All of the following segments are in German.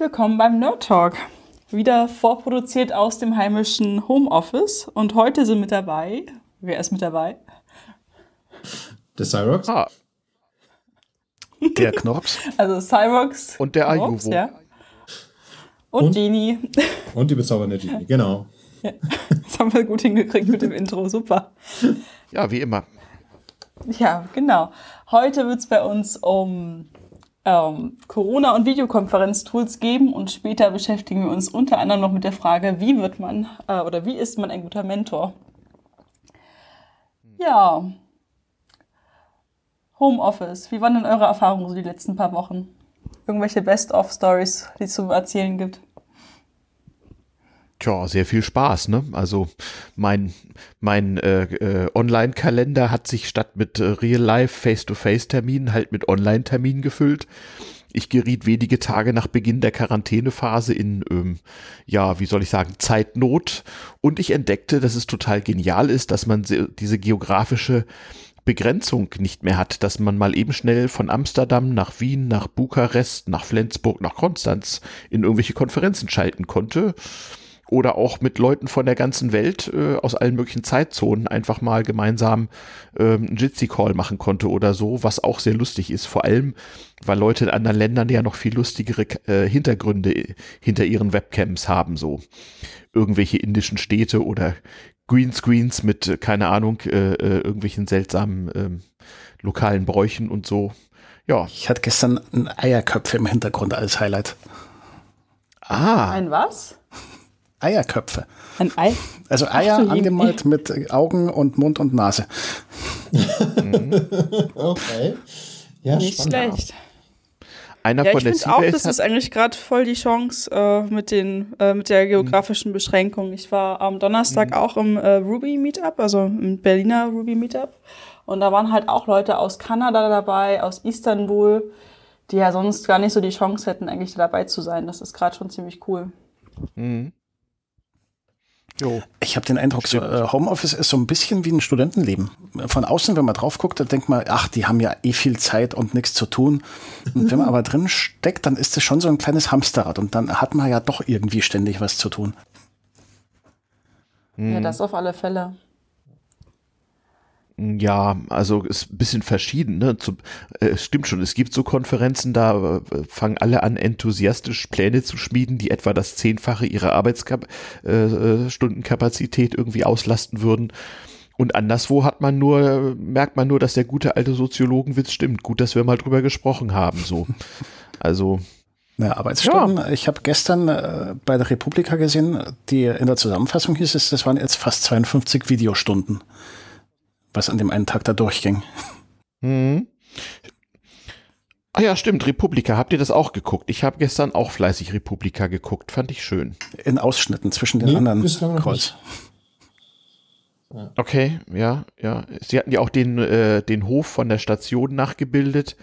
Willkommen beim Nerd Talk. Wieder vorproduziert aus dem heimischen Homeoffice. Und heute sind mit dabei. Wer ist mit dabei? Der Cyrox. Ah. Der Knops. Also Cyrox. Und der Ayuvo. Ja. Und, und Genie. Und die bezaubernde Genie, genau. Ja, das haben wir gut hingekriegt mit dem Intro, super. Ja, wie immer. Ja, genau. Heute wird es bei uns um ähm, Corona- und Videokonferenztools geben und später beschäftigen wir uns unter anderem noch mit der Frage, wie wird man äh, oder wie ist man ein guter Mentor? Ja. Homeoffice, wie waren denn eure Erfahrungen so die letzten paar Wochen? Irgendwelche Best-of-Stories, die es zu erzählen gibt? Tja, sehr viel Spaß, ne? Also mein, mein äh, äh, Online-Kalender hat sich statt mit äh, Real-Life, Face-to-Face-Terminen halt mit Online-Terminen gefüllt. Ich geriet wenige Tage nach Beginn der Quarantänephase in, ähm, ja, wie soll ich sagen, Zeitnot. Und ich entdeckte, dass es total genial ist, dass man diese geografische Begrenzung nicht mehr hat, dass man mal eben schnell von Amsterdam nach Wien, nach Bukarest, nach Flensburg, nach Konstanz in irgendwelche Konferenzen schalten konnte oder auch mit Leuten von der ganzen Welt äh, aus allen möglichen Zeitzonen einfach mal gemeinsam ähm, einen Jitsi-Call machen konnte oder so, was auch sehr lustig ist. Vor allem, weil Leute in anderen Ländern ja noch viel lustigere äh, Hintergründe hinter ihren Webcams haben, so irgendwelche indischen Städte oder Greenscreens mit, keine Ahnung, äh, äh, irgendwelchen seltsamen äh, lokalen Bräuchen und so. Ja. Ich hatte gestern ein Eierköpfe im Hintergrund als Highlight. Ah. Ein was? Eierköpfe. Ein Ei? Also Eier so, angemalt mit Augen und Mund und Nase. okay. Ja, Nicht spannend. schlecht. Einer ja, von ich finde auch, das ist eigentlich gerade voll die Chance äh, mit, den, äh, mit der geografischen Beschränkung. Ich war am Donnerstag mhm. auch im äh, Ruby Meetup, also im Berliner Ruby Meetup. Und da waren halt auch Leute aus Kanada dabei, aus Istanbul, die ja sonst gar nicht so die Chance hätten, eigentlich dabei zu sein. Das ist gerade schon ziemlich cool. Mhm. Jo. Ich habe den Eindruck, so, äh, Homeoffice ist so ein bisschen wie ein Studentenleben. Von außen, wenn man drauf guckt, dann denkt man, ach, die haben ja eh viel Zeit und nichts zu tun. Und wenn man aber drin steckt, dann ist es schon so ein kleines Hamsterrad und dann hat man ja doch irgendwie ständig was zu tun. Ja, das auf alle Fälle. Ja, also ist ein bisschen verschieden. Ne? Zu, äh, stimmt schon, es gibt so Konferenzen, da äh, fangen alle an, enthusiastisch Pläne zu schmieden, die etwa das Zehnfache ihrer Arbeitsstundenkapazität äh, äh irgendwie auslasten würden. Und anderswo hat man nur, merkt man nur, dass der gute alte Soziologenwitz stimmt. Gut, dass wir mal drüber gesprochen haben. So. Also. Ja, Arbeitsstunden. Ja. Ich habe gestern äh, bei der Republika gesehen, die in der Zusammenfassung hieß es, das waren jetzt fast 52 Videostunden was an dem einen Tag da durchging. Mhm. Ah ja, stimmt, Republika. Habt ihr das auch geguckt? Ich habe gestern auch fleißig Republika geguckt. Fand ich schön. In Ausschnitten zwischen den nee, anderen Calls. Okay, ja, ja. Sie hatten ja auch den, äh, den Hof von der Station nachgebildet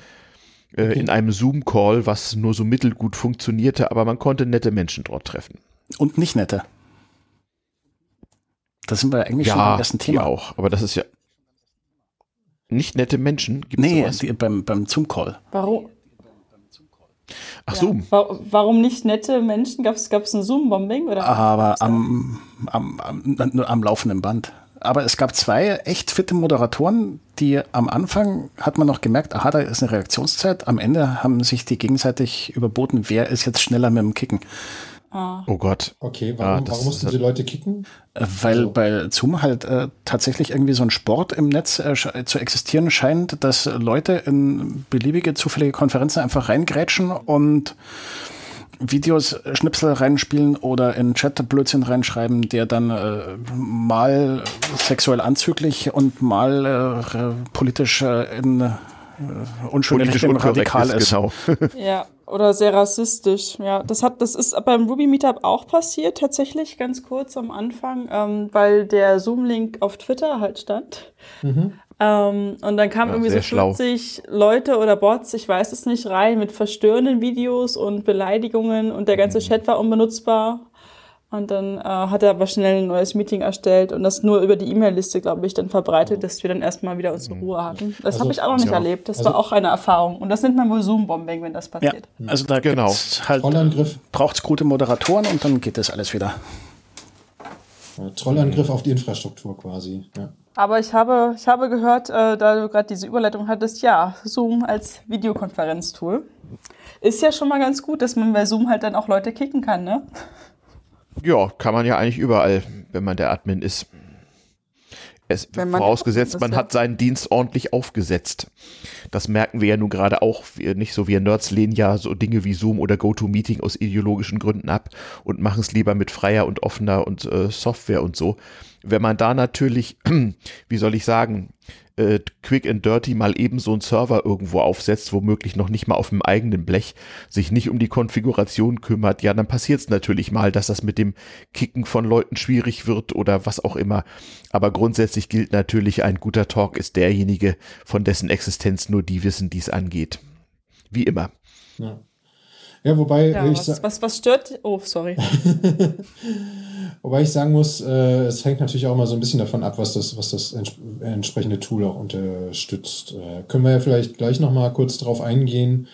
äh, okay. in einem Zoom-Call, was nur so mittelgut funktionierte, aber man konnte nette Menschen dort treffen. Und nicht nette. Da sind wir eigentlich ja, schon beim ersten Thema. Ja, auch, aber das ist ja, nicht nette Menschen? Gibt's nee, die, beim, beim Zoom-Call. Warum? Ach, ja. Zoom. Warum nicht nette Menschen? Gab es ein Zoom-Bombing? Aber am, am, am, am laufenden Band. Aber es gab zwei echt fitte Moderatoren, die am Anfang hat man noch gemerkt, aha, da ist eine Reaktionszeit. Am Ende haben sich die gegenseitig überboten, wer ist jetzt schneller mit dem Kicken. Ah. Oh Gott. Okay, warum, ah, warum mussten die Leute kicken? Äh, weil also. bei Zoom halt äh, tatsächlich irgendwie so ein Sport im Netz äh, zu existieren scheint, dass Leute in beliebige zufällige Konferenzen einfach reingrätschen und Videos, äh, Schnipsel reinspielen oder in Chat Blödsinn reinschreiben, der dann äh, mal sexuell anzüglich und mal äh, politisch äh, in äh, unschöne Richtung radikal ist. ist. Genau. ja. Oder sehr rassistisch, ja. Das hat, das ist beim Ruby Meetup auch passiert, tatsächlich, ganz kurz am Anfang, ähm, weil der Zoom-Link auf Twitter halt stand. Mhm. Ähm, und dann kamen ja, irgendwie so 40 schlau. Leute oder Bots, ich weiß es nicht, rein mit verstörenden Videos und Beleidigungen und der ganze mhm. Chat war unbenutzbar. Und dann äh, hat er aber schnell ein neues Meeting erstellt und das nur über die E-Mail-Liste, glaube ich, dann verbreitet, dass wir dann erstmal wieder unsere Ruhe hatten. Das also, habe ich auch noch nicht ja. erlebt. Das also, war auch eine Erfahrung. Und das nennt man wohl Zoom-Bombing, wenn das passiert. Ja, also da genau. halt, braucht es gute Moderatoren und dann geht das alles wieder. Ja, Trollangriff auf die Infrastruktur quasi. Ja. Aber ich habe, ich habe gehört, äh, da du gerade diese Überleitung hattest, ja, Zoom als Videokonferenztool. Ist ja schon mal ganz gut, dass man bei Zoom halt dann auch Leute kicken kann, ne? Ja, kann man ja eigentlich überall, wenn man der Admin ist. Es, man vorausgesetzt, man hat seinen Dienst ordentlich aufgesetzt. Das merken wir ja nun gerade auch. Wir, nicht so, wir Nerds lehnen ja so Dinge wie Zoom oder GoToMeeting aus ideologischen Gründen ab und machen es lieber mit freier und offener und äh, Software und so. Wenn man da natürlich, wie soll ich sagen, äh, quick and dirty mal eben so einen Server irgendwo aufsetzt, womöglich noch nicht mal auf dem eigenen Blech, sich nicht um die Konfiguration kümmert, ja, dann passiert es natürlich mal, dass das mit dem Kicken von Leuten schwierig wird oder was auch immer. Aber grundsätzlich gilt natürlich, ein guter Talk ist derjenige, von dessen Existenz nur die wissen, die es angeht. Wie immer. Ja. Ja, wobei ja, ich was, was, was stört? Oh, sorry. Wobei ich sagen muss, äh, es hängt natürlich auch mal so ein bisschen davon ab, was das, was das ents entsprechende Tool auch unterstützt. Äh, können wir ja vielleicht gleich nochmal kurz drauf eingehen.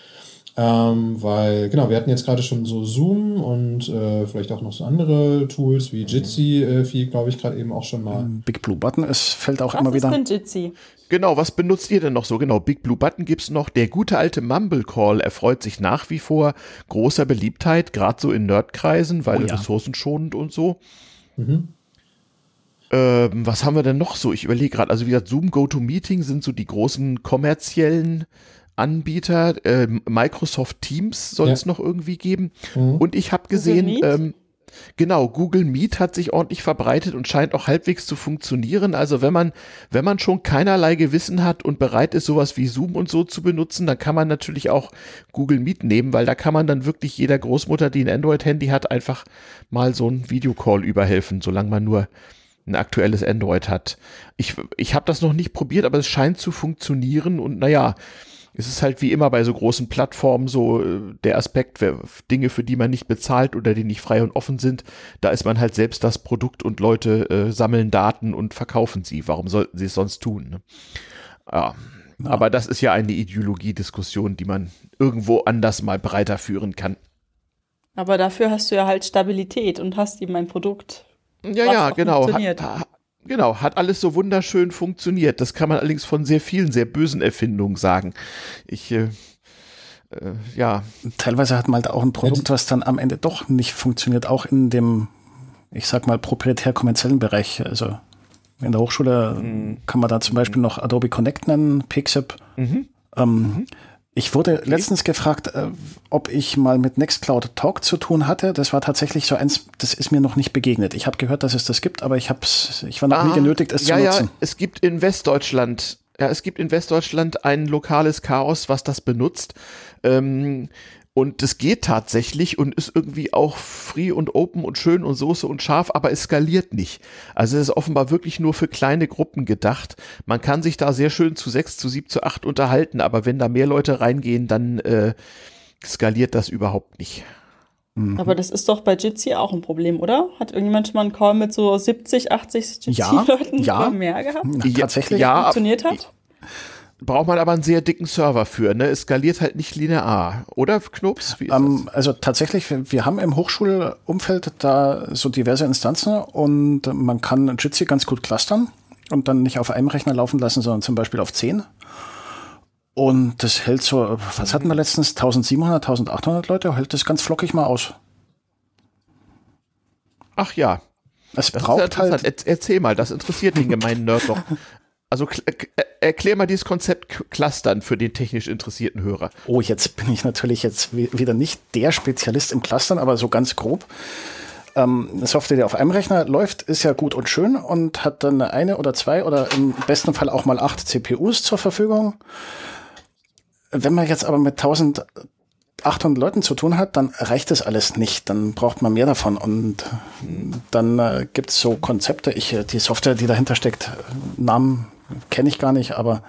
Ähm, weil, genau, wir hatten jetzt gerade schon so Zoom und äh, vielleicht auch noch so andere Tools wie Jitsi, äh, viel, glaube ich, gerade eben auch schon mal. Big Blue Button, es fällt auch Was immer wieder. Was ist denn Jitsi? Genau, was benutzt ihr denn noch so? Genau, Big Blue Button gibt's noch. Der gute alte Mumble Call erfreut sich nach wie vor großer Beliebtheit, gerade so in Nerdkreisen, weil oh, ja. ressourcenschonend und so. Mhm. Ähm, was haben wir denn noch so? Ich überlege gerade, also wie gesagt, Zoom, GoToMeeting sind so die großen kommerziellen Anbieter. Äh, Microsoft Teams soll es ja. noch irgendwie geben. Mhm. Und ich habe gesehen, ähm, genau, Google Meet hat sich ordentlich verbreitet und scheint auch halbwegs zu funktionieren. Also wenn man, wenn man schon keinerlei Gewissen hat und bereit ist, sowas wie Zoom und so zu benutzen, dann kann man natürlich auch Google Meet nehmen, weil da kann man dann wirklich jeder Großmutter, die ein Android-Handy hat, einfach mal so ein Videocall überhelfen, solange man nur ein aktuelles Android hat. Ich, ich habe das noch nicht probiert, aber es scheint zu funktionieren und naja, es ist halt wie immer bei so großen Plattformen so äh, der Aspekt, Dinge, für die man nicht bezahlt oder die nicht frei und offen sind, da ist man halt selbst das Produkt und Leute äh, sammeln Daten und verkaufen sie. Warum sollten sie es sonst tun? Ne? Ja. ja. Aber das ist ja eine Ideologiediskussion, die man irgendwo anders mal breiter führen kann. Aber dafür hast du ja halt Stabilität und hast eben ein Produkt. Ja, ja, genau. Hat, Genau, hat alles so wunderschön funktioniert. Das kann man allerdings von sehr vielen, sehr bösen Erfindungen sagen. Ich, äh, äh, ja. Teilweise hat man halt auch ein Produkt, was dann am Ende doch nicht funktioniert, auch in dem, ich sag mal, proprietär-kommerziellen Bereich. Also in der Hochschule mhm. kann man da zum Beispiel noch Adobe Connect nennen, Pixip. Mhm. Ähm, mhm. Ich wurde letztens gefragt, äh, ob ich mal mit Nextcloud Talk zu tun hatte. Das war tatsächlich so eins, das ist mir noch nicht begegnet. Ich habe gehört, dass es das gibt, aber ich hab's, ich war noch ah, nie genötigt, es ja, zu nutzen. Ja, es gibt in Westdeutschland, ja, es gibt in Westdeutschland ein lokales Chaos, was das benutzt. Ähm, und es geht tatsächlich und ist irgendwie auch free und open und schön und Soße und scharf, aber es skaliert nicht. Also es ist offenbar wirklich nur für kleine Gruppen gedacht. Man kann sich da sehr schön zu sechs, zu sieben, zu acht unterhalten, aber wenn da mehr Leute reingehen, dann äh, skaliert das überhaupt nicht. Mhm. Aber das ist doch bei Jitsi auch ein Problem, oder? Hat irgendjemand schon mal einen Call mit so 70, 80 Jitsi-Leuten ja, ja, mehr gehabt? Ja, tatsächlich. Ja, funktioniert hat? Braucht man aber einen sehr dicken Server für. Ne? Es skaliert halt nicht linear, oder Knops? Ähm, also tatsächlich, wir, wir, haben im Hochschulumfeld da so diverse Instanzen und man kann Jitsi ganz gut clustern und dann nicht auf einem Rechner laufen lassen, sondern zum Beispiel auf zehn. Und das hält so, was hatten wir letztens? 1700, 1800 Leute, hält das ganz flockig mal aus. Ach ja. Es das braucht halt. Erzähl mal, das interessiert den gemeinen Nerd doch. Also erklär mal dieses Konzept Clustern für den technisch interessierten Hörer. Oh, jetzt bin ich natürlich jetzt wieder nicht der Spezialist im Clustern, aber so ganz grob. Ähm, eine Software, die auf einem Rechner läuft, ist ja gut und schön und hat dann eine oder zwei oder im besten Fall auch mal acht CPUs zur Verfügung. Wenn man jetzt aber mit 1800 Leuten zu tun hat, dann reicht das alles nicht. Dann braucht man mehr davon. Und dann äh, gibt es so Konzepte. Ich, die Software, die dahinter steckt, Namen kenne ich gar nicht, aber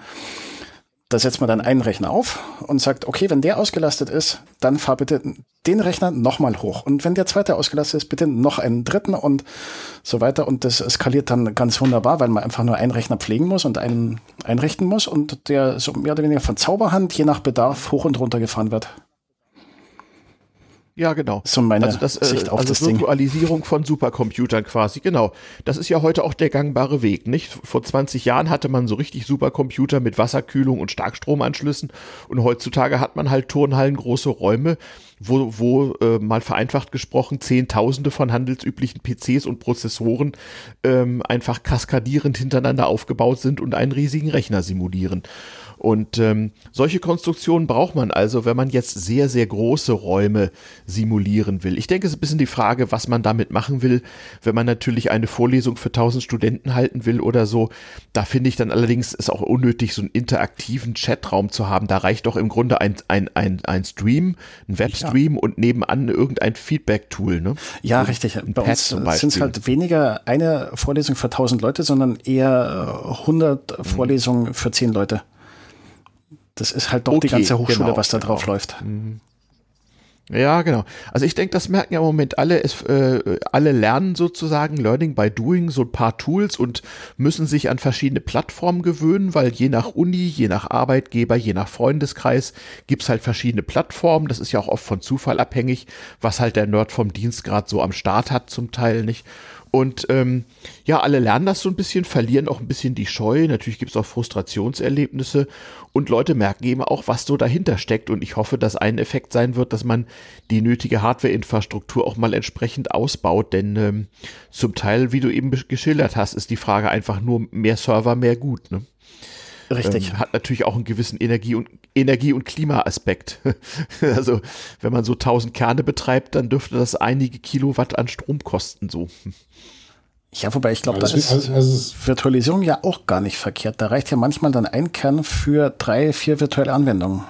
da setzt man dann einen Rechner auf und sagt, okay, wenn der ausgelastet ist, dann fahr bitte den Rechner nochmal hoch. Und wenn der zweite ausgelastet ist, bitte noch einen dritten und so weiter. Und das skaliert dann ganz wunderbar, weil man einfach nur einen Rechner pflegen muss und einen einrichten muss und der so mehr oder weniger von Zauberhand je nach Bedarf hoch und runter gefahren wird. Ja, genau. So meine also das, äh, Sicht auf also das Virtualisierung Ding. von Supercomputern quasi, genau. Das ist ja heute auch der gangbare Weg, nicht? Vor 20 Jahren hatte man so richtig Supercomputer mit Wasserkühlung und Starkstromanschlüssen und heutzutage hat man halt Turnhallen, große Räume, wo, wo äh, mal vereinfacht gesprochen Zehntausende von handelsüblichen PCs und Prozessoren ähm, einfach kaskadierend hintereinander aufgebaut sind und einen riesigen Rechner simulieren. Und ähm, solche Konstruktionen braucht man also, wenn man jetzt sehr, sehr große Räume simulieren will. Ich denke, es ist ein bisschen die Frage, was man damit machen will. Wenn man natürlich eine Vorlesung für 1000 Studenten halten will oder so, da finde ich dann allerdings es auch unnötig, so einen interaktiven Chatraum zu haben. Da reicht doch im Grunde ein, ein, ein, ein Stream, ein Webstream ja. und nebenan irgendein Feedback-Tool. Ne? Ja, so richtig. Bei uns sind es halt weniger eine Vorlesung für 1000 Leute, sondern eher 100 mhm. Vorlesungen für 10 Leute. Das ist halt doch okay, die ganze Hochschule, genau, was da drauf genau. läuft. Mhm. Ja, genau. Also ich denke, das merken ja im Moment alle. Es, äh, alle lernen sozusagen Learning by Doing so ein paar Tools und müssen sich an verschiedene Plattformen gewöhnen, weil je nach Uni, je nach Arbeitgeber, je nach Freundeskreis gibt's halt verschiedene Plattformen. Das ist ja auch oft von Zufall abhängig, was halt der Nerd vom Dienst gerade so am Start hat zum Teil nicht. Und ähm, ja, alle lernen das so ein bisschen, verlieren auch ein bisschen die Scheu. Natürlich gibt es auch Frustrationserlebnisse und Leute merken eben auch, was so dahinter steckt. Und ich hoffe, dass ein Effekt sein wird, dass man die nötige Hardware-Infrastruktur auch mal entsprechend ausbaut. Denn ähm, zum Teil, wie du eben geschildert hast, ist die Frage einfach nur mehr Server, mehr gut. Ne? Richtig. Ähm, hat natürlich auch einen gewissen Energie- und, Energie- und Klimaaspekt. also, wenn man so 1000 Kerne betreibt, dann dürfte das einige Kilowatt an Strom kosten, so. Ja, wobei ich glaube, also, da ist also, also Virtualisierung ja auch gar nicht verkehrt. Da reicht ja manchmal dann ein Kern für drei, vier virtuelle Anwendungen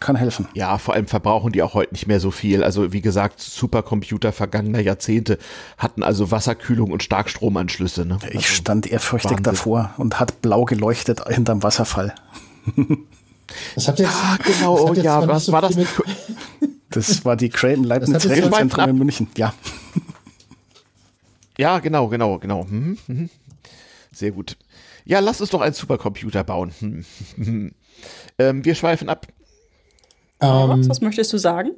kann helfen. Ja, vor allem verbrauchen die auch heute nicht mehr so viel. Also wie gesagt, Supercomputer vergangener Jahrzehnte hatten also Wasserkühlung und Starkstromanschlüsse. Ne? Ich also stand ehrfürchtig Wahnsinn. davor und hat blau geleuchtet hinterm Wasserfall. Das hat jetzt, ah, genau, oh, ja, was so war das? Das war die Creighton Leibniz Rechenzentrum in München, ja. Ja, genau, genau, genau. Mhm, mhm. Sehr gut. Ja, lass uns doch einen Supercomputer bauen. ähm, wir schweifen ab. Ähm, was möchtest du sagen?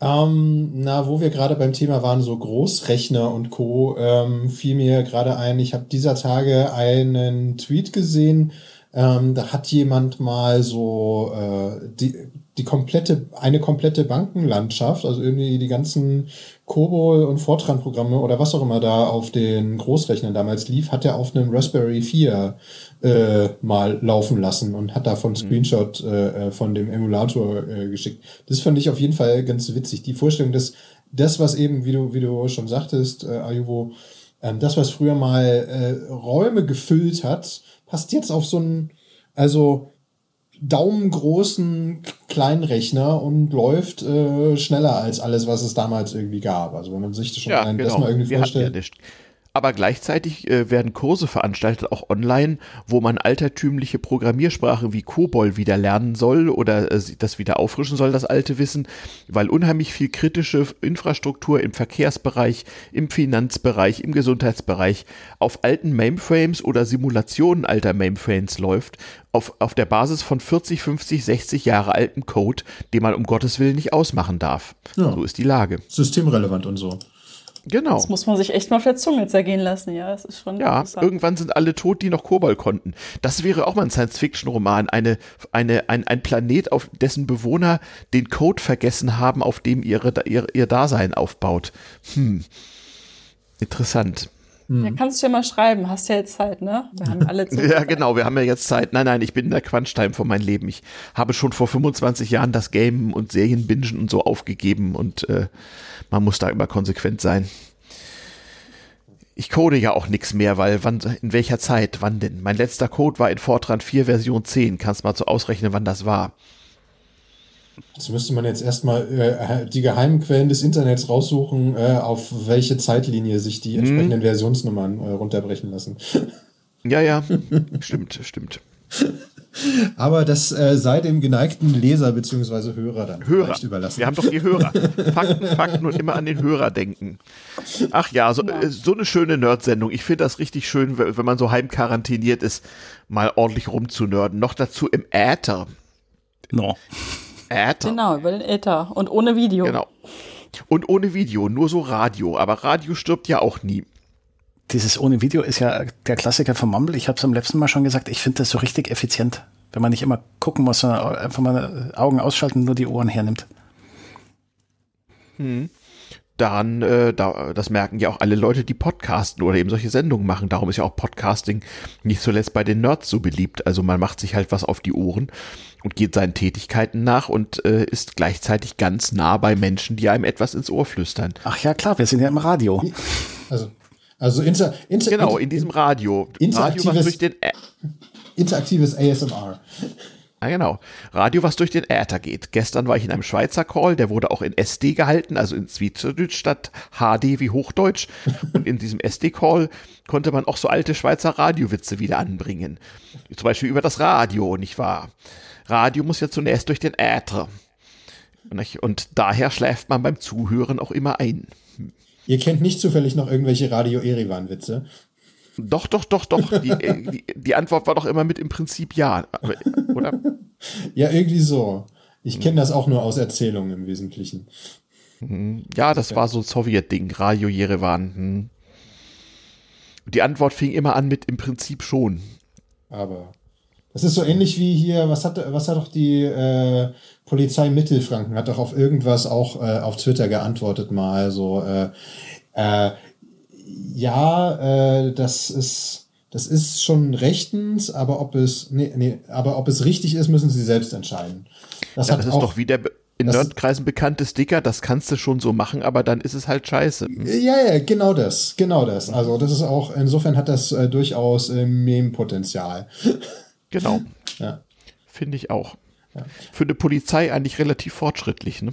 Ähm, na, wo wir gerade beim Thema waren, so Großrechner und Co., ähm, fiel mir gerade ein, ich habe dieser Tage einen Tweet gesehen, ähm, da hat jemand mal so äh, die, die komplette, eine komplette Bankenlandschaft, also irgendwie die ganzen COBOL und Fortran-Programme oder was auch immer da auf den Großrechnern damals lief, hat er auf einem Raspberry 4 äh, mal laufen lassen und hat davon mhm. Screenshot äh, äh, von dem Emulator äh, geschickt. Das fand ich auf jeden Fall ganz witzig. Die Vorstellung, dass das, was eben, wie du, wie du schon sagtest, äh, Ayuvo, äh, das, was früher mal äh, Räume gefüllt hat, passt jetzt auf so einen, also daumengroßen Kleinrechner und läuft äh, schneller als alles, was es damals irgendwie gab. Also wenn man sich das schon ja, genau. das mal irgendwie Wir vorstellt. Ja aber gleichzeitig äh, werden Kurse veranstaltet, auch online, wo man altertümliche Programmiersprache wie COBOL wieder lernen soll oder äh, das wieder auffrischen soll, das alte Wissen, weil unheimlich viel kritische Infrastruktur im Verkehrsbereich, im Finanzbereich, im Gesundheitsbereich auf alten Mainframes oder Simulationen alter Mainframes läuft, auf, auf der Basis von 40, 50, 60 Jahre altem Code, den man um Gottes Willen nicht ausmachen darf. Ja. So ist die Lage. Systemrelevant und so. Genau. Das muss man sich echt mal auf der Zunge zergehen lassen, ja. Das ist schon ja, irgendwann sind alle tot, die noch Kobold konnten. Das wäre auch mal ein Science-Fiction-Roman. Eine, eine, ein, ein Planet, auf dessen Bewohner den Code vergessen haben, auf dem ihre, ihr, ihr Dasein aufbaut. Hm. Interessant. Hm. Ja, kannst du ja mal schreiben, hast ja jetzt Zeit, ne? Wir haben alle Zeit. ja, genau, wir haben ja jetzt Zeit. Nein, nein, ich bin in der Crunch-Time von meinem Leben. Ich habe schon vor 25 Jahren das Game und Serienbingen und so aufgegeben und äh, man muss da immer konsequent sein. Ich code ja auch nichts mehr, weil wann, in welcher Zeit, wann denn? Mein letzter Code war in Fortran 4 Version 10. Kannst mal so ausrechnen, wann das war. Das müsste man jetzt erstmal äh, die geheimen Quellen des Internets raussuchen, äh, auf welche Zeitlinie sich die hm. entsprechenden hm. Versionsnummern äh, runterbrechen lassen. Ja, ja, stimmt, stimmt. Aber das äh, sei dem geneigten Leser bzw. Hörer dann Hörer. überlassen. Wir haben doch die Hörer. Fakten, Fakten und immer an den Hörer denken. Ach ja, so, ja. Äh, so eine schöne Nerd-Sendung. Ich finde das richtig schön, wenn man so heimquarantiniert ist, mal ordentlich rumzunörden. Noch dazu im Äther. No. Äther. Genau, über den Äther. Und ohne Video. Genau. Und ohne Video, nur so Radio. Aber Radio stirbt ja auch nie dieses ohne Video ist ja der Klassiker von Mumble. Ich habe es am letzten Mal schon gesagt, ich finde das so richtig effizient, wenn man nicht immer gucken muss, sondern einfach mal Augen ausschalten und nur die Ohren hernimmt. Hm. Daran, äh, da, das merken ja auch alle Leute, die podcasten oder eben solche Sendungen machen. Darum ist ja auch Podcasting nicht zuletzt bei den Nerds so beliebt. Also man macht sich halt was auf die Ohren und geht seinen Tätigkeiten nach und äh, ist gleichzeitig ganz nah bei Menschen, die einem etwas ins Ohr flüstern. Ach ja, klar, wir sind ja im Radio. Also also inter, inter, genau, in diesem Radio. Interaktives, Radio, durch den interaktives ASMR. Ah, genau. Radio, was durch den Äther geht. Gestern war ich in einem Schweizer Call, der wurde auch in SD gehalten, also in Schweizerdeutsch statt HD wie Hochdeutsch. Und in diesem SD-Call konnte man auch so alte Schweizer Radiowitze wieder anbringen. Zum Beispiel über das Radio, nicht wahr? Radio muss ja zunächst durch den Äther. Und daher schläft man beim Zuhören auch immer ein. Ihr kennt nicht zufällig noch irgendwelche Radio Erivan-Witze? Doch, doch, doch, doch. Die, äh, die, die, Antwort war doch immer mit im Prinzip ja, oder? ja, irgendwie so. Ich kenne das auch nur aus Erzählungen im Wesentlichen. Mhm. Ja, das war so ein Sowjet-Ding, Radio Jerewan. Hm. Die Antwort fing immer an mit im Prinzip schon. Aber das ist so ähnlich wie hier, was hat, was hat doch die äh, Polizei Mittelfranken, hat doch auf irgendwas auch äh, auf Twitter geantwortet mal, so, äh, äh, ja, äh, das ist, das ist schon rechtens, aber ob es, nee, nee, aber ob es richtig ist, müssen sie selbst entscheiden. Das, ja, das ist auch, doch wie der in Nerdkreisen bekannte Sticker, das kannst du schon so machen, aber dann ist es halt scheiße. Ja, ja, genau das, genau das. Also das ist auch, insofern hat das äh, durchaus äh, Meme-Potenzial. Genau. ja. Finde ich auch. Ja. Für eine Polizei eigentlich relativ fortschrittlich. Ne?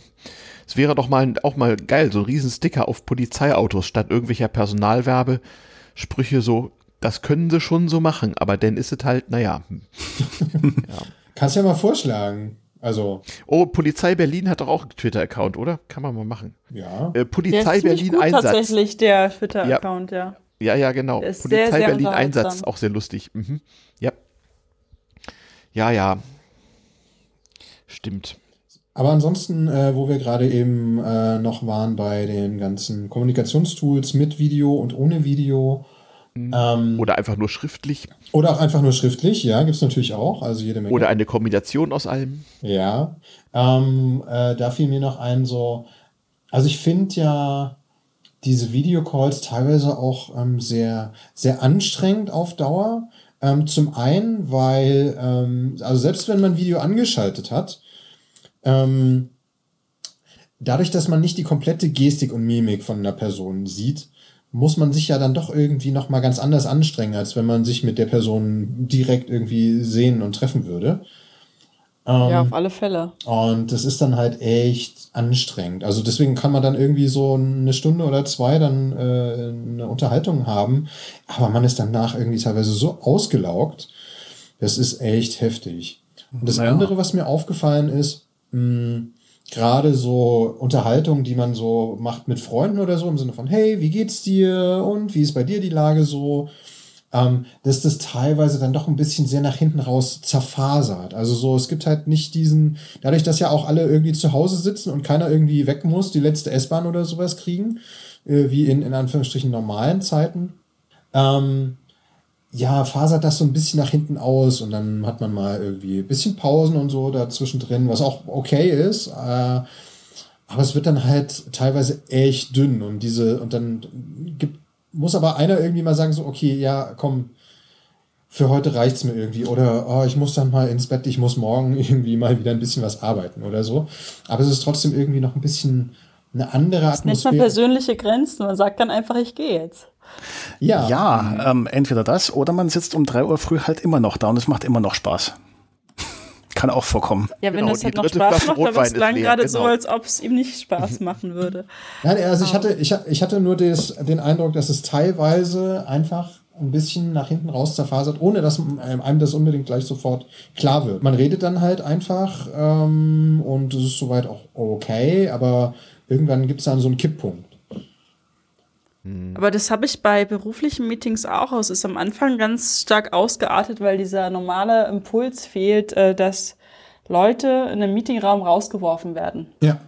Es wäre doch mal auch mal geil, so ein Riesensticker auf Polizeiautos statt irgendwelcher Personalwerbesprüche so, das können sie schon so machen, aber dann ist es halt, naja. ja. Kannst ja mal vorschlagen. Also. Oh, Polizei Berlin hat doch auch einen Twitter-Account, oder? Kann man mal machen. Ja. Äh, Polizei Berlin gut, Einsatz. Tatsächlich der Twitter-Account, ja. ja. Ja, ja, genau. Polizei sehr, sehr Berlin Einsatz, auch sehr lustig. Mhm. Ja. Ja, ja. Stimmt. Aber ansonsten, äh, wo wir gerade eben äh, noch waren bei den ganzen Kommunikationstools mit Video und ohne Video. Mhm. Ähm, oder einfach nur schriftlich. Oder auch einfach nur schriftlich, ja, gibt es natürlich auch. Also jede Menge. Oder eine Kombination aus allem. Ja. Ähm, äh, da fiel mir noch ein so, also ich finde ja diese Videocalls teilweise auch ähm, sehr, sehr anstrengend auf Dauer. Ähm, zum einen, weil, ähm, also selbst wenn man Video angeschaltet hat, ähm, dadurch, dass man nicht die komplette Gestik und Mimik von einer Person sieht, muss man sich ja dann doch irgendwie noch mal ganz anders anstrengen, als wenn man sich mit der Person direkt irgendwie sehen und treffen würde. Ähm, ja, auf alle Fälle. Und das ist dann halt echt anstrengend. Also deswegen kann man dann irgendwie so eine Stunde oder zwei dann äh, eine Unterhaltung haben, aber man ist danach irgendwie teilweise so ausgelaugt. Das ist echt heftig. Und das naja. andere, was mir aufgefallen ist, gerade so Unterhaltungen, die man so macht mit Freunden oder so, im Sinne von, hey, wie geht's dir und wie ist bei dir die Lage so? ähm, dass das teilweise dann doch ein bisschen sehr nach hinten raus zerfasert. Also so, es gibt halt nicht diesen, dadurch, dass ja auch alle irgendwie zu Hause sitzen und keiner irgendwie weg muss, die letzte S-Bahn oder sowas kriegen, äh, wie in, in Anführungsstrichen normalen Zeiten, ähm, ja, fasert das so ein bisschen nach hinten aus und dann hat man mal irgendwie ein bisschen Pausen und so dazwischen drin, was auch okay ist. Äh, aber es wird dann halt teilweise echt dünn und diese, und dann gibt muss aber einer irgendwie mal sagen, so, okay, ja, komm, für heute reicht's mir irgendwie. Oder oh, ich muss dann mal ins Bett, ich muss morgen irgendwie mal wieder ein bisschen was arbeiten oder so. Aber es ist trotzdem irgendwie noch ein bisschen eine andere Atmosphäre. Das nennt man persönliche Grenzen. Man sagt dann einfach, ich gehe jetzt. Ja, ja ähm, entweder das oder man sitzt um drei Uhr früh halt immer noch da und es macht immer noch Spaß. Kann auch vorkommen. Ja, wenn genau, es halt noch Spaß macht, aber es klang gerade genau. so, als ob es ihm nicht Spaß machen würde. Nein, also ich hatte, ich, ich hatte nur des, den Eindruck, dass es teilweise einfach ein bisschen nach hinten raus zerfasert, ohne dass einem das unbedingt gleich sofort klar wird. Man redet dann halt einfach ähm, und es ist soweit auch okay, aber irgendwann gibt es dann so einen Kipppunkt. Hm. Aber das habe ich bei beruflichen Meetings auch. Es ist am Anfang ganz stark ausgeartet, weil dieser normale Impuls fehlt, äh, dass Leute in einem Meetingraum rausgeworfen werden. Ja.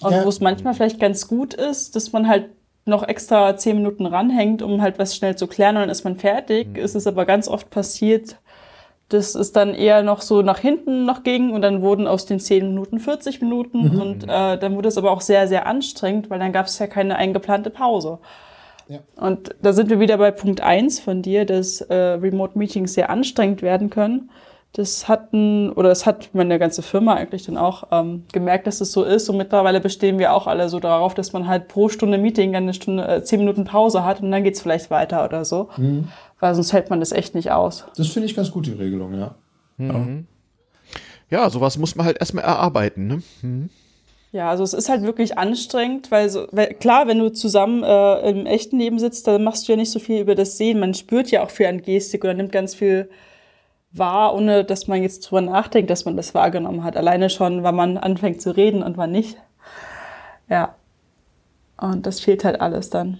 Und ja. wo es manchmal vielleicht ganz gut ist, dass man halt noch extra zehn Minuten ranhängt, um halt was schnell zu klären und dann ist man fertig. Mhm. Es ist aber ganz oft passiert, dass es dann eher noch so nach hinten noch ging und dann wurden aus den zehn Minuten 40 Minuten mhm. und äh, dann wurde es aber auch sehr, sehr anstrengend, weil dann gab es ja keine eingeplante Pause. Ja. Und da sind wir wieder bei Punkt eins von dir, dass äh, Remote Meetings sehr anstrengend werden können das hatten, oder das hat meine ganze Firma eigentlich dann auch ähm, gemerkt, dass es so ist. Und mittlerweile bestehen wir auch alle so darauf, dass man halt pro Stunde Meeting eine Stunde, äh, zehn Minuten Pause hat und dann geht's vielleicht weiter oder so. Mhm. Weil sonst hält man das echt nicht aus. Das finde ich ganz gut, die Regelung, ja. Mhm. Ja, sowas muss man halt erstmal erarbeiten, ne? Mhm. Ja, also es ist halt wirklich anstrengend, weil, so, weil klar, wenn du zusammen äh, im echten Leben sitzt, dann machst du ja nicht so viel über das Sehen. Man spürt ja auch viel an Gestik oder nimmt ganz viel wahr, ohne dass man jetzt drüber nachdenkt, dass man das wahrgenommen hat. Alleine schon, wann man anfängt zu reden und wann nicht. Ja. Und das fehlt halt alles dann.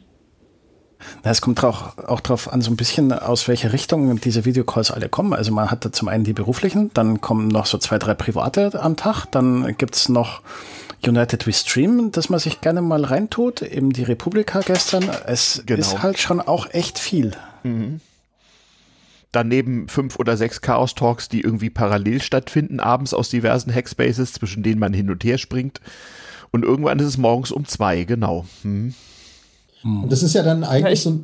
Es kommt auch, auch darauf an, so ein bisschen aus welcher Richtung diese Videocalls alle kommen. Also man hat da zum einen die beruflichen, dann kommen noch so zwei, drei private am Tag, dann gibt's noch United We Stream, dass man sich gerne mal reintut, eben die Republika gestern. Es genau. ist halt schon auch echt viel. Mhm daneben fünf oder sechs Chaos Talks, die irgendwie parallel stattfinden, abends aus diversen Hackspaces, zwischen denen man hin und her springt. Und irgendwann ist es morgens um zwei, genau. Hm. Und das ist ja dann eigentlich so,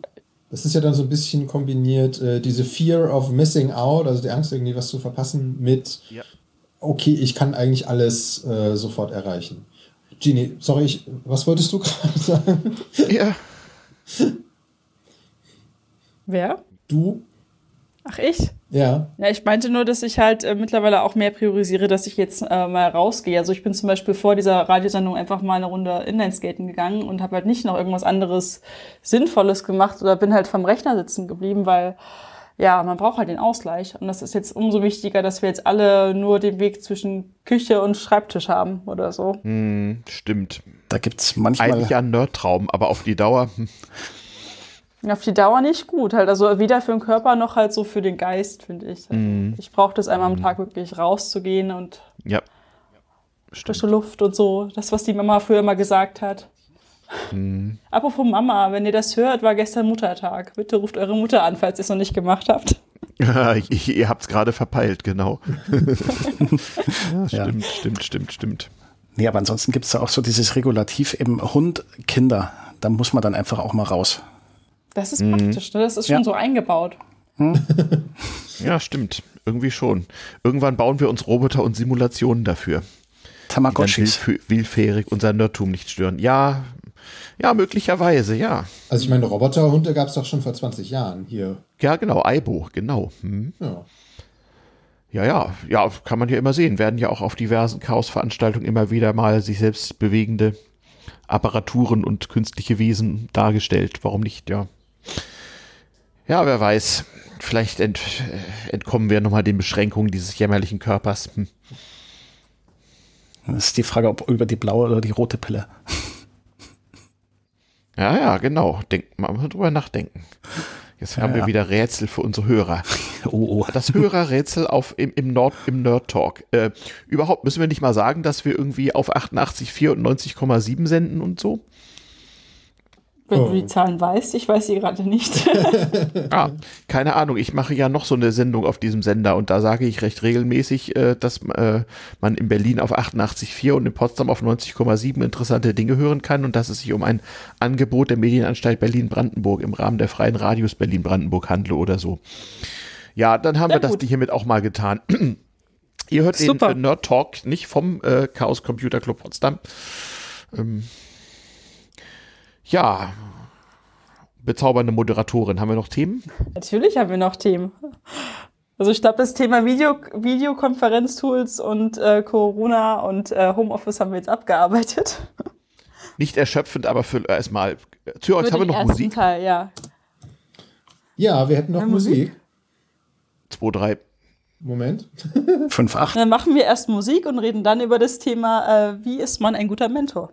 das ist ja dann so ein bisschen kombiniert, äh, diese Fear of Missing Out, also die Angst, irgendwie was zu verpassen, mit, ja. okay, ich kann eigentlich alles äh, sofort erreichen. Genie, sorry, ich, was wolltest du gerade sagen? Ja. Wer? Du Ach, ich? Ja. Ja, ich meinte nur, dass ich halt äh, mittlerweile auch mehr priorisiere, dass ich jetzt äh, mal rausgehe. Also ich bin zum Beispiel vor dieser Radiosendung einfach mal eine Runde Inlineskaten gegangen und habe halt nicht noch irgendwas anderes Sinnvolles gemacht oder bin halt vom Rechner sitzen geblieben, weil ja, man braucht halt den Ausgleich. Und das ist jetzt umso wichtiger, dass wir jetzt alle nur den Weg zwischen Küche und Schreibtisch haben oder so. Hm, stimmt. Da gibt's manchmal. Eigentlich ja einen Nerdtraum, aber auf die Dauer. Auf die Dauer nicht gut. Halt. Also weder für den Körper noch halt so für den Geist, finde ich. Mm. Ich brauche das einmal am Tag wirklich rauszugehen und ja. frische Luft und so. Das, was die Mama früher immer gesagt hat. Mm. Apropos Mama, wenn ihr das hört, war gestern Muttertag. Bitte ruft eure Mutter an, falls ihr es noch nicht gemacht habt. ich, ihr habt es gerade verpeilt, genau. ja, stimmt, ja. stimmt, stimmt, stimmt. Nee, aber ansonsten gibt es da auch so dieses Regulativ eben Hund, Kinder. Da muss man dann einfach auch mal raus. Das ist mhm. praktisch, ne? das ist schon ja. so eingebaut. Hm? ja, stimmt. Irgendwie schon. Irgendwann bauen wir uns Roboter und Simulationen dafür. Tamagotchis. Die willfährig unser Nerdtum nicht stören. Ja, ja, möglicherweise, ja. Also ich meine, Roboterhunde gab es doch schon vor 20 Jahren hier. Ja, genau, Aibo, genau. Hm. Ja. Ja, ja, ja, kann man ja immer sehen. Werden ja auch auf diversen Chaos-Veranstaltungen immer wieder mal sich selbst bewegende Apparaturen und künstliche Wesen dargestellt. Warum nicht, ja. Ja, wer weiß. Vielleicht ent, äh, entkommen wir nochmal den Beschränkungen dieses jämmerlichen Körpers. Hm. Das ist die Frage, ob über die blaue oder die rote Pille. Ja, ja, genau. Denk mal drüber nachdenken. Jetzt haben ja, wir ja. wieder Rätsel für unsere Hörer. Oh, oh. Das Hörerrätsel auf, im, im, Nord, im Nerd Talk. Äh, überhaupt müssen wir nicht mal sagen, dass wir irgendwie auf 88,4 und 90,7 senden und so? Wenn oh. du die Zahlen weißt, ich weiß sie gerade nicht. ah, keine Ahnung. Ich mache ja noch so eine Sendung auf diesem Sender und da sage ich recht regelmäßig, äh, dass äh, man in Berlin auf 88,4 und in Potsdam auf 90,7 interessante Dinge hören kann und dass es sich um ein Angebot der Medienanstalt Berlin-Brandenburg im Rahmen der freien Radios Berlin-Brandenburg handle oder so. Ja, dann haben Sehr wir gut. das hiermit auch mal getan. Ihr hört Super. den äh, Nerd Talk nicht vom äh, Chaos Computer Club Potsdam. Ähm, ja, bezaubernde Moderatorin. Haben wir noch Themen? Natürlich haben wir noch Themen. Also ich glaube, das Thema Video, Videokonferenztools und äh, Corona und äh, Homeoffice haben wir jetzt abgearbeitet. Nicht erschöpfend, aber für erstmal. Zu uns haben wir noch Musik. Teil, ja. Ja, wir hätten noch ja, Musik. 2, 3. Moment. 5, 8. Dann machen wir erst Musik und reden dann über das Thema, äh, wie ist man ein guter Mentor?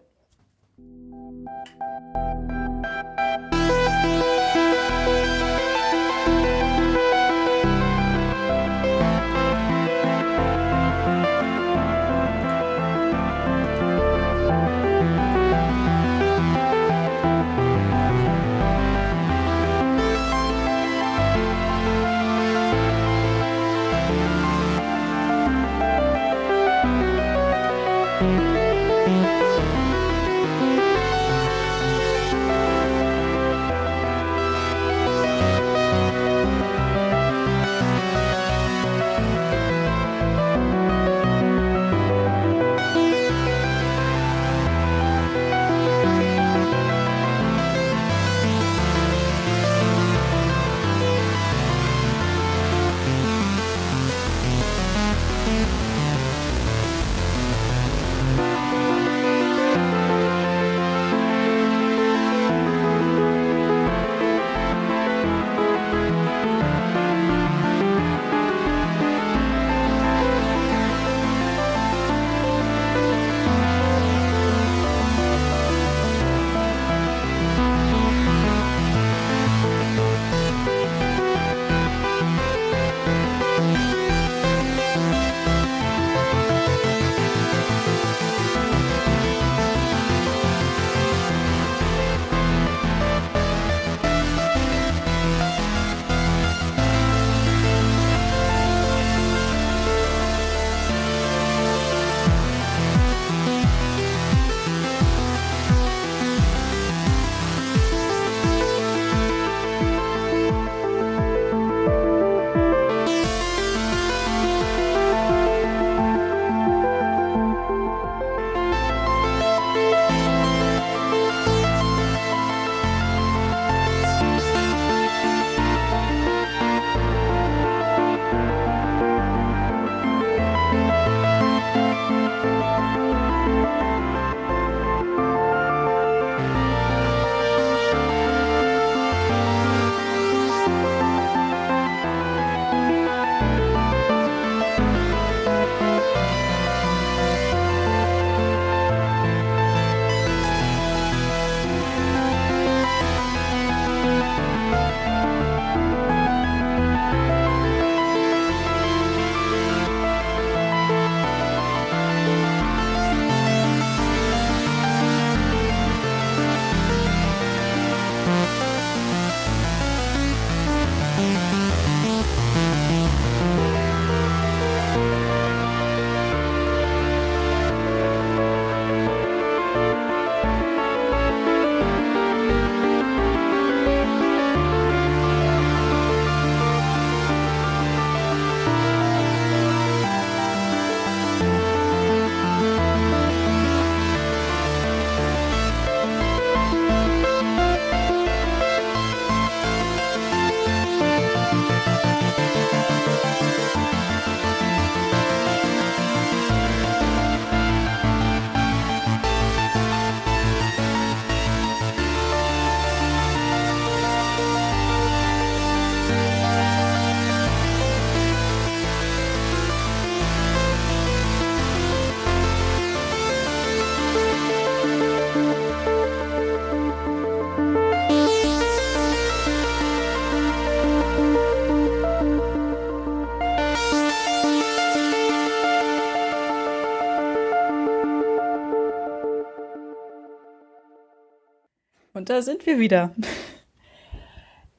Und da sind wir wieder.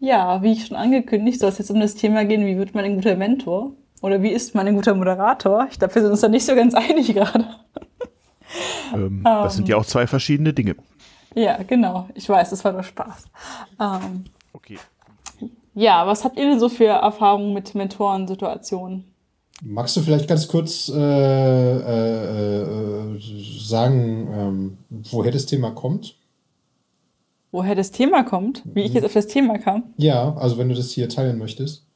Ja, wie ich schon angekündigt, soll es jetzt um das Thema gehen, wie wird man ein guter Mentor? Oder wie ist man ein guter Moderator? Ich glaube, wir sind uns da nicht so ganz einig gerade. Ähm, das sind ja auch zwei verschiedene Dinge. Ja, genau. Ich weiß, das war nur Spaß. Ähm, okay. Ja, was habt ihr denn so für Erfahrungen mit Mentorensituationen? Magst du vielleicht ganz kurz äh, äh, äh, sagen, ähm, woher das Thema kommt? Woher das Thema kommt, wie ich jetzt auf das Thema kam. Ja, also wenn du das hier teilen möchtest.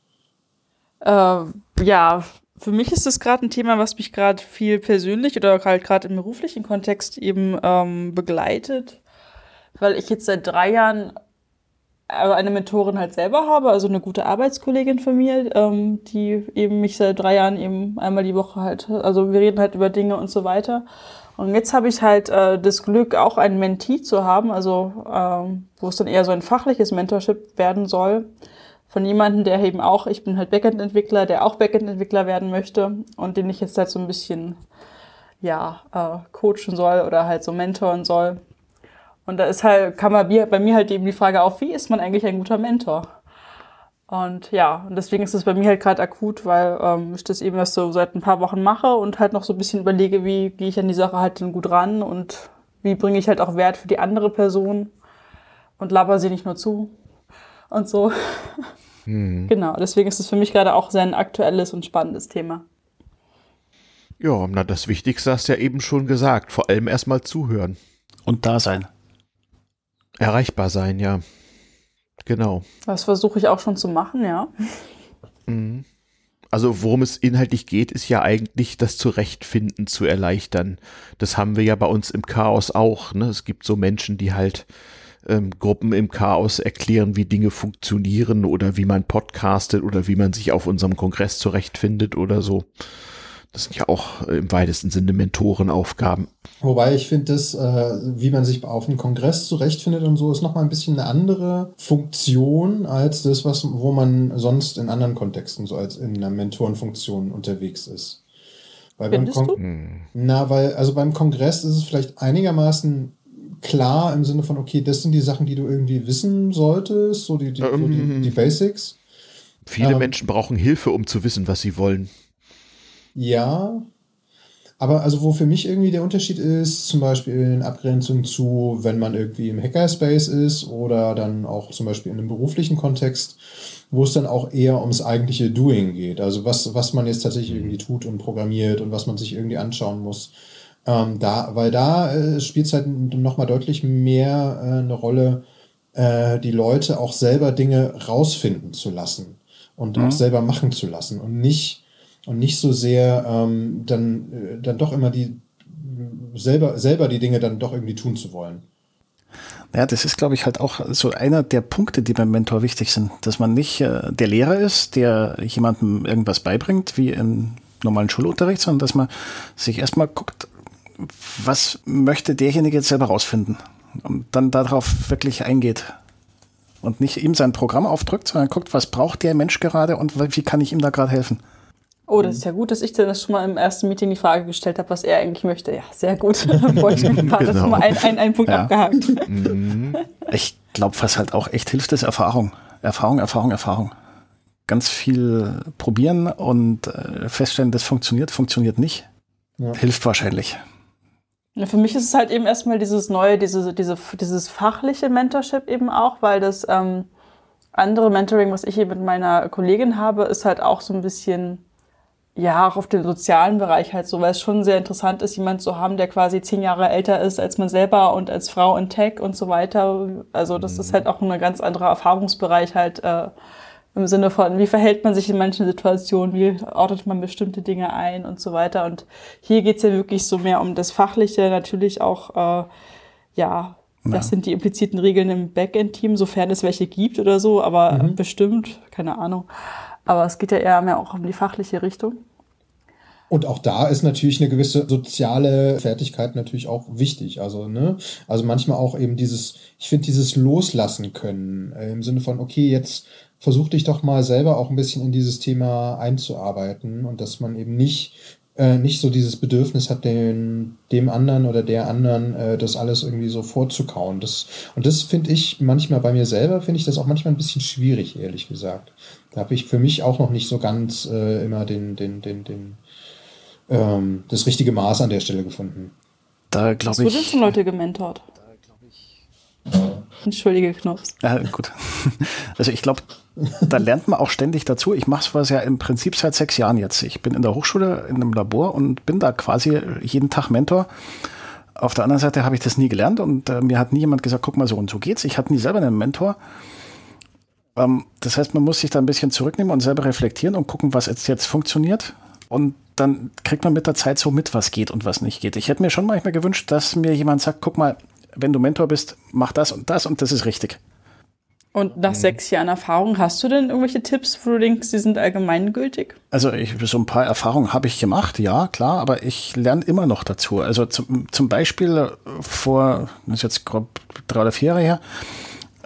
Äh, ja, für mich ist das gerade ein Thema, was mich gerade viel persönlich oder halt gerade im beruflichen Kontext eben ähm, begleitet, weil ich jetzt seit drei Jahren eine Mentorin halt selber habe, also eine gute Arbeitskollegin von mir, ähm, die eben mich seit drei Jahren eben einmal die Woche halt, also wir reden halt über Dinge und so weiter. Und jetzt habe ich halt äh, das Glück, auch einen Mentee zu haben, also ähm, wo es dann eher so ein fachliches Mentorship werden soll, von jemandem, der eben auch, ich bin halt Backend-Entwickler, der auch Backend-Entwickler werden möchte und den ich jetzt halt so ein bisschen, ja, äh, coachen soll oder halt so mentoren soll. Und da ist halt, man bei mir halt eben die Frage auf, wie ist man eigentlich ein guter Mentor? Und ja, und deswegen ist es bei mir halt gerade akut, weil ähm, ich das eben erst so seit ein paar Wochen mache und halt noch so ein bisschen überlege, wie gehe ich an die Sache halt dann gut ran und wie bringe ich halt auch Wert für die andere Person und laber sie nicht nur zu und so. Mhm. Genau, deswegen ist es für mich gerade auch sehr ein aktuelles und spannendes Thema. Ja, na, das Wichtigste hast du ja eben schon gesagt. Vor allem erstmal zuhören. Und da sein. Erreichbar sein, ja. Genau. Das versuche ich auch schon zu machen, ja. Mhm. Also worum es inhaltlich geht, ist ja eigentlich das Zurechtfinden zu erleichtern. Das haben wir ja bei uns im Chaos auch. Ne? Es gibt so Menschen, die halt ähm, Gruppen im Chaos erklären, wie Dinge funktionieren oder wie man podcastet oder wie man sich auf unserem Kongress zurechtfindet oder so. Das sind ja auch im weitesten Sinne Mentorenaufgaben. Wobei ich finde, dass, äh, wie man sich auf einem Kongress zurechtfindet und so, ist nochmal ein bisschen eine andere Funktion als das, was, wo man sonst in anderen Kontexten so als in einer Mentorenfunktion unterwegs ist. Weil beim Kon du? Na, weil, also beim Kongress ist es vielleicht einigermaßen klar im Sinne von, okay, das sind die Sachen, die du irgendwie wissen solltest, so die, die, ähm, so die, die Basics. Viele ähm, Menschen brauchen Hilfe, um zu wissen, was sie wollen. Ja, aber also wo für mich irgendwie der Unterschied ist, zum Beispiel in Abgrenzung zu, wenn man irgendwie im Hackerspace ist oder dann auch zum Beispiel in einem beruflichen Kontext, wo es dann auch eher ums eigentliche Doing geht. Also was, was man jetzt tatsächlich mhm. irgendwie tut und programmiert und was man sich irgendwie anschauen muss. Ähm, da, weil da äh, spielt es halt nochmal deutlich mehr äh, eine Rolle, äh, die Leute auch selber Dinge rausfinden zu lassen und mhm. auch selber machen zu lassen und nicht und nicht so sehr ähm, dann, äh, dann doch immer die selber, selber die Dinge dann doch irgendwie tun zu wollen. Ja, das ist, glaube ich, halt auch so einer der Punkte, die beim Mentor wichtig sind, dass man nicht äh, der Lehrer ist, der jemandem irgendwas beibringt, wie im normalen Schulunterricht, sondern dass man sich erstmal guckt, was möchte derjenige jetzt selber rausfinden und dann darauf wirklich eingeht und nicht ihm sein Programm aufdrückt, sondern guckt, was braucht der Mensch gerade und wie kann ich ihm da gerade helfen. Oh, das ist ja gut, dass ich dir das schon mal im ersten Meeting die Frage gestellt habe, was er eigentlich möchte. Ja, sehr gut. Wollte ich mir genau. schon mal einen, einen, einen Punkt ja. abgehakt. Mhm. Ich glaube, was halt auch echt hilft, ist Erfahrung. Erfahrung, Erfahrung, Erfahrung. Ganz viel probieren und äh, feststellen, das funktioniert, funktioniert nicht. Ja. Hilft wahrscheinlich. Für mich ist es halt eben erstmal dieses neue, diese, diese, dieses fachliche Mentorship eben auch, weil das ähm, andere Mentoring, was ich hier mit meiner Kollegin habe, ist halt auch so ein bisschen ja, auch auf den sozialen Bereich halt so, weil es schon sehr interessant ist, jemand zu haben, der quasi zehn Jahre älter ist als man selber und als Frau in Tech und so weiter. Also das mhm. ist halt auch ein ganz anderer Erfahrungsbereich halt äh, im Sinne von, wie verhält man sich in manchen Situationen, wie ordnet man bestimmte Dinge ein und so weiter. Und hier geht's ja wirklich so mehr um das Fachliche, natürlich auch, äh, ja, ja. Das sind die impliziten Regeln im Backend-Team, sofern es welche gibt oder so, aber mhm. bestimmt, keine Ahnung. Aber es geht ja eher mehr auch um die fachliche Richtung. Und auch da ist natürlich eine gewisse soziale Fertigkeit natürlich auch wichtig. Also, ne, also manchmal auch eben dieses, ich finde dieses Loslassen können, äh, im Sinne von, okay, jetzt versuch dich doch mal selber auch ein bisschen in dieses Thema einzuarbeiten und dass man eben nicht äh, nicht so dieses Bedürfnis hat, den, dem anderen oder der anderen äh, das alles irgendwie so vorzukauen. Das, und das finde ich manchmal bei mir selber, finde ich das auch manchmal ein bisschen schwierig, ehrlich gesagt. Da habe ich für mich auch noch nicht so ganz äh, immer den, den, den, den, ähm, das richtige Maß an der Stelle gefunden. Da glaube ich. Hast du denn Leute gementort? Entschuldige, Knops. Ja, gut. Also ich glaube, da lernt man auch ständig dazu. Ich mache sowas ja im Prinzip seit sechs Jahren jetzt. Ich bin in der Hochschule, in einem Labor und bin da quasi jeden Tag Mentor. Auf der anderen Seite habe ich das nie gelernt und äh, mir hat nie jemand gesagt, guck mal so und so geht's. Ich hatte nie selber einen Mentor. Ähm, das heißt, man muss sich da ein bisschen zurücknehmen und selber reflektieren und gucken, was jetzt, jetzt funktioniert. Und dann kriegt man mit der Zeit so mit, was geht und was nicht geht. Ich hätte mir schon manchmal gewünscht, dass mir jemand sagt, guck mal, wenn du Mentor bist, mach das und das und das ist richtig. Und nach mhm. sechs Jahren Erfahrung, hast du denn irgendwelche Tipps, wo du denkst, die sind allgemeingültig? Also ich, so ein paar Erfahrungen habe ich gemacht, ja, klar, aber ich lerne immer noch dazu. Also zum, zum Beispiel vor, das ist jetzt grob drei oder vier Jahre her,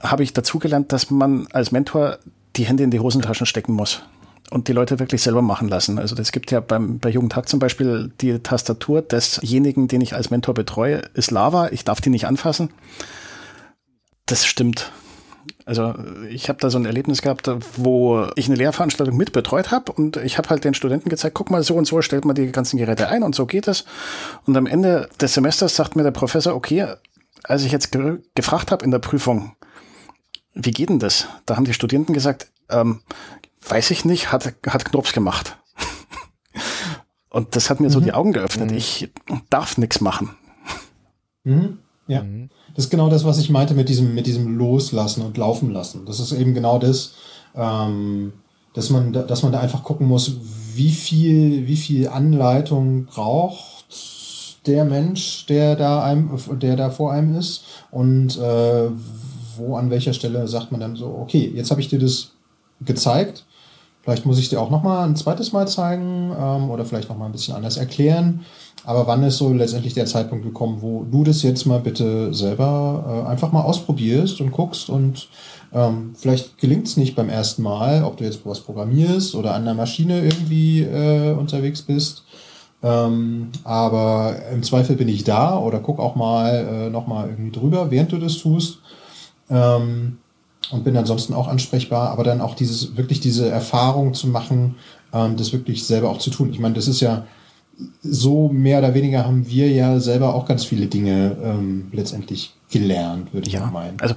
habe ich dazugelernt, dass man als Mentor die Hände in die Hosentaschen stecken muss und die Leute wirklich selber machen lassen. Also das gibt ja beim, bei Jugendtag zum Beispiel die Tastatur desjenigen, den ich als Mentor betreue, ist Lava. Ich darf die nicht anfassen. Das stimmt. Also ich habe da so ein Erlebnis gehabt, wo ich eine Lehrveranstaltung mit betreut habe und ich habe halt den Studenten gezeigt, guck mal, so und so stellt man die ganzen Geräte ein und so geht es. Und am Ende des Semesters sagt mir der Professor, okay, als ich jetzt ge gefragt habe in der Prüfung, wie geht denn das? Da haben die Studenten gesagt, ähm, weiß ich nicht, hat, hat Knops gemacht. und das hat mir mhm. so die Augen geöffnet. Mhm. Ich darf nichts machen. Mhm. Ja. Mhm. Das ist genau das, was ich meinte mit diesem, mit diesem Loslassen und Laufen lassen. Das ist eben genau das, ähm, dass, man, dass man da einfach gucken muss, wie viel, wie viel Anleitung braucht der Mensch, der da, einem, der da vor einem ist und äh, wo an welcher Stelle sagt man dann so, okay, jetzt habe ich dir das gezeigt, vielleicht muss ich dir auch noch mal ein zweites Mal zeigen ähm, oder vielleicht noch mal ein bisschen anders erklären aber wann ist so letztendlich der Zeitpunkt gekommen, wo du das jetzt mal bitte selber äh, einfach mal ausprobierst und guckst und ähm, vielleicht gelingt es nicht beim ersten Mal, ob du jetzt was programmierst oder an der Maschine irgendwie äh, unterwegs bist. Ähm, aber im Zweifel bin ich da oder guck auch mal äh, nochmal irgendwie drüber, während du das tust. Ähm, und bin ansonsten auch ansprechbar, aber dann auch dieses, wirklich diese Erfahrung zu machen, ähm, das wirklich selber auch zu tun. Ich meine, das ist ja, so mehr oder weniger haben wir ja selber auch ganz viele Dinge ähm, letztendlich gelernt, würde ich ja, meinen. Also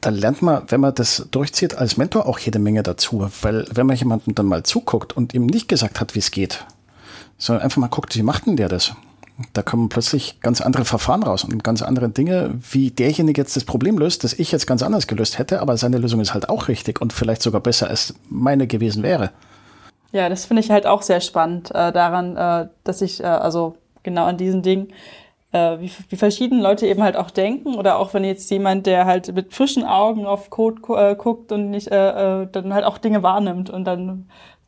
da lernt man, wenn man das durchzieht, als Mentor auch jede Menge dazu. Weil wenn man jemandem dann mal zuguckt und ihm nicht gesagt hat, wie es geht, sondern einfach mal guckt, wie macht denn der das? Da kommen plötzlich ganz andere Verfahren raus und ganz andere Dinge, wie derjenige jetzt das Problem löst, das ich jetzt ganz anders gelöst hätte, aber seine Lösung ist halt auch richtig und vielleicht sogar besser als meine gewesen wäre. Ja, das finde ich halt auch sehr spannend äh, daran, äh, dass ich, äh, also genau an diesen Dingen, äh, wie, wie verschieden Leute eben halt auch denken oder auch wenn jetzt jemand, der halt mit frischen Augen auf Code äh, guckt und nicht äh, dann halt auch Dinge wahrnimmt und dann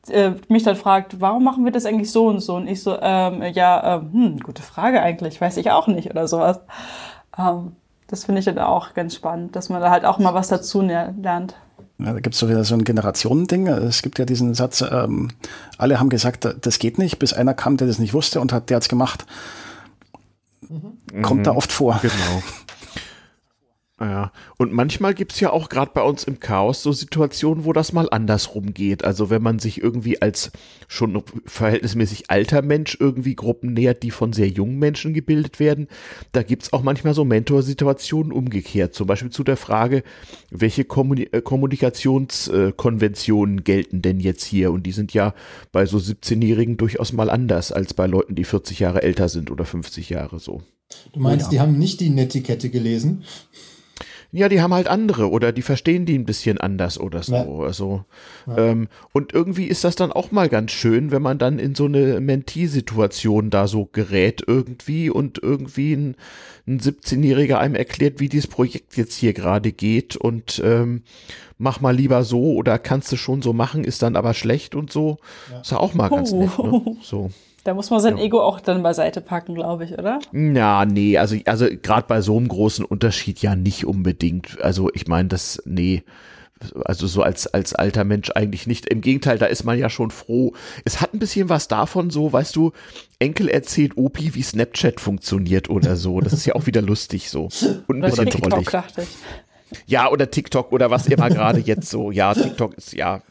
äh, mich dann fragt, warum machen wir das eigentlich so und so? Und ich so, ähm, ja, ähm, hm, gute Frage eigentlich, weiß ich auch nicht oder sowas. Ähm, das finde ich dann auch ganz spannend, dass man da halt auch mal was dazu lernt. Ja, da gibt es so wieder so ein Generationending. Es gibt ja diesen Satz, ähm, alle haben gesagt, das geht nicht, bis einer kam, der das nicht wusste und hat, der hat's gemacht. Mhm. Kommt da mhm. oft vor. Genau. Ja, und manchmal gibt es ja auch gerade bei uns im Chaos so Situationen, wo das mal andersrum geht. Also wenn man sich irgendwie als schon verhältnismäßig alter Mensch irgendwie Gruppen nähert, die von sehr jungen Menschen gebildet werden, da gibt es auch manchmal so Mentorsituationen umgekehrt. Zum Beispiel zu der Frage, welche Kommuni äh, Kommunikationskonventionen gelten denn jetzt hier? Und die sind ja bei so 17-Jährigen durchaus mal anders als bei Leuten, die 40 Jahre älter sind oder 50 Jahre so. Du meinst, oh ja. die haben nicht die Netiquette gelesen? Ja, die haben halt andere oder die verstehen die ein bisschen anders oder so. Ja. Also, ja. ähm, und irgendwie ist das dann auch mal ganz schön, wenn man dann in so eine Mentee-Situation da so gerät irgendwie und irgendwie ein, ein 17-Jähriger einem erklärt, wie dieses Projekt jetzt hier gerade geht und ähm, mach mal lieber so oder kannst du schon so machen, ist dann aber schlecht und so. Ja. Ist ja auch mal ganz nett, ne? So. Da muss man sein ja. Ego auch dann beiseite packen, glaube ich, oder? Ja, nee, also, also gerade bei so einem großen Unterschied ja nicht unbedingt. Also ich meine, das, nee, also so als, als alter Mensch eigentlich nicht. Im Gegenteil, da ist man ja schon froh. Es hat ein bisschen was davon, so, weißt du, Enkel erzählt Opi, wie Snapchat funktioniert oder so. Das ist ja auch wieder lustig so. Und ein bisschen TikTok, drollig. Dachte ich. Ja, oder TikTok oder was immer gerade jetzt so. Ja, TikTok ist ja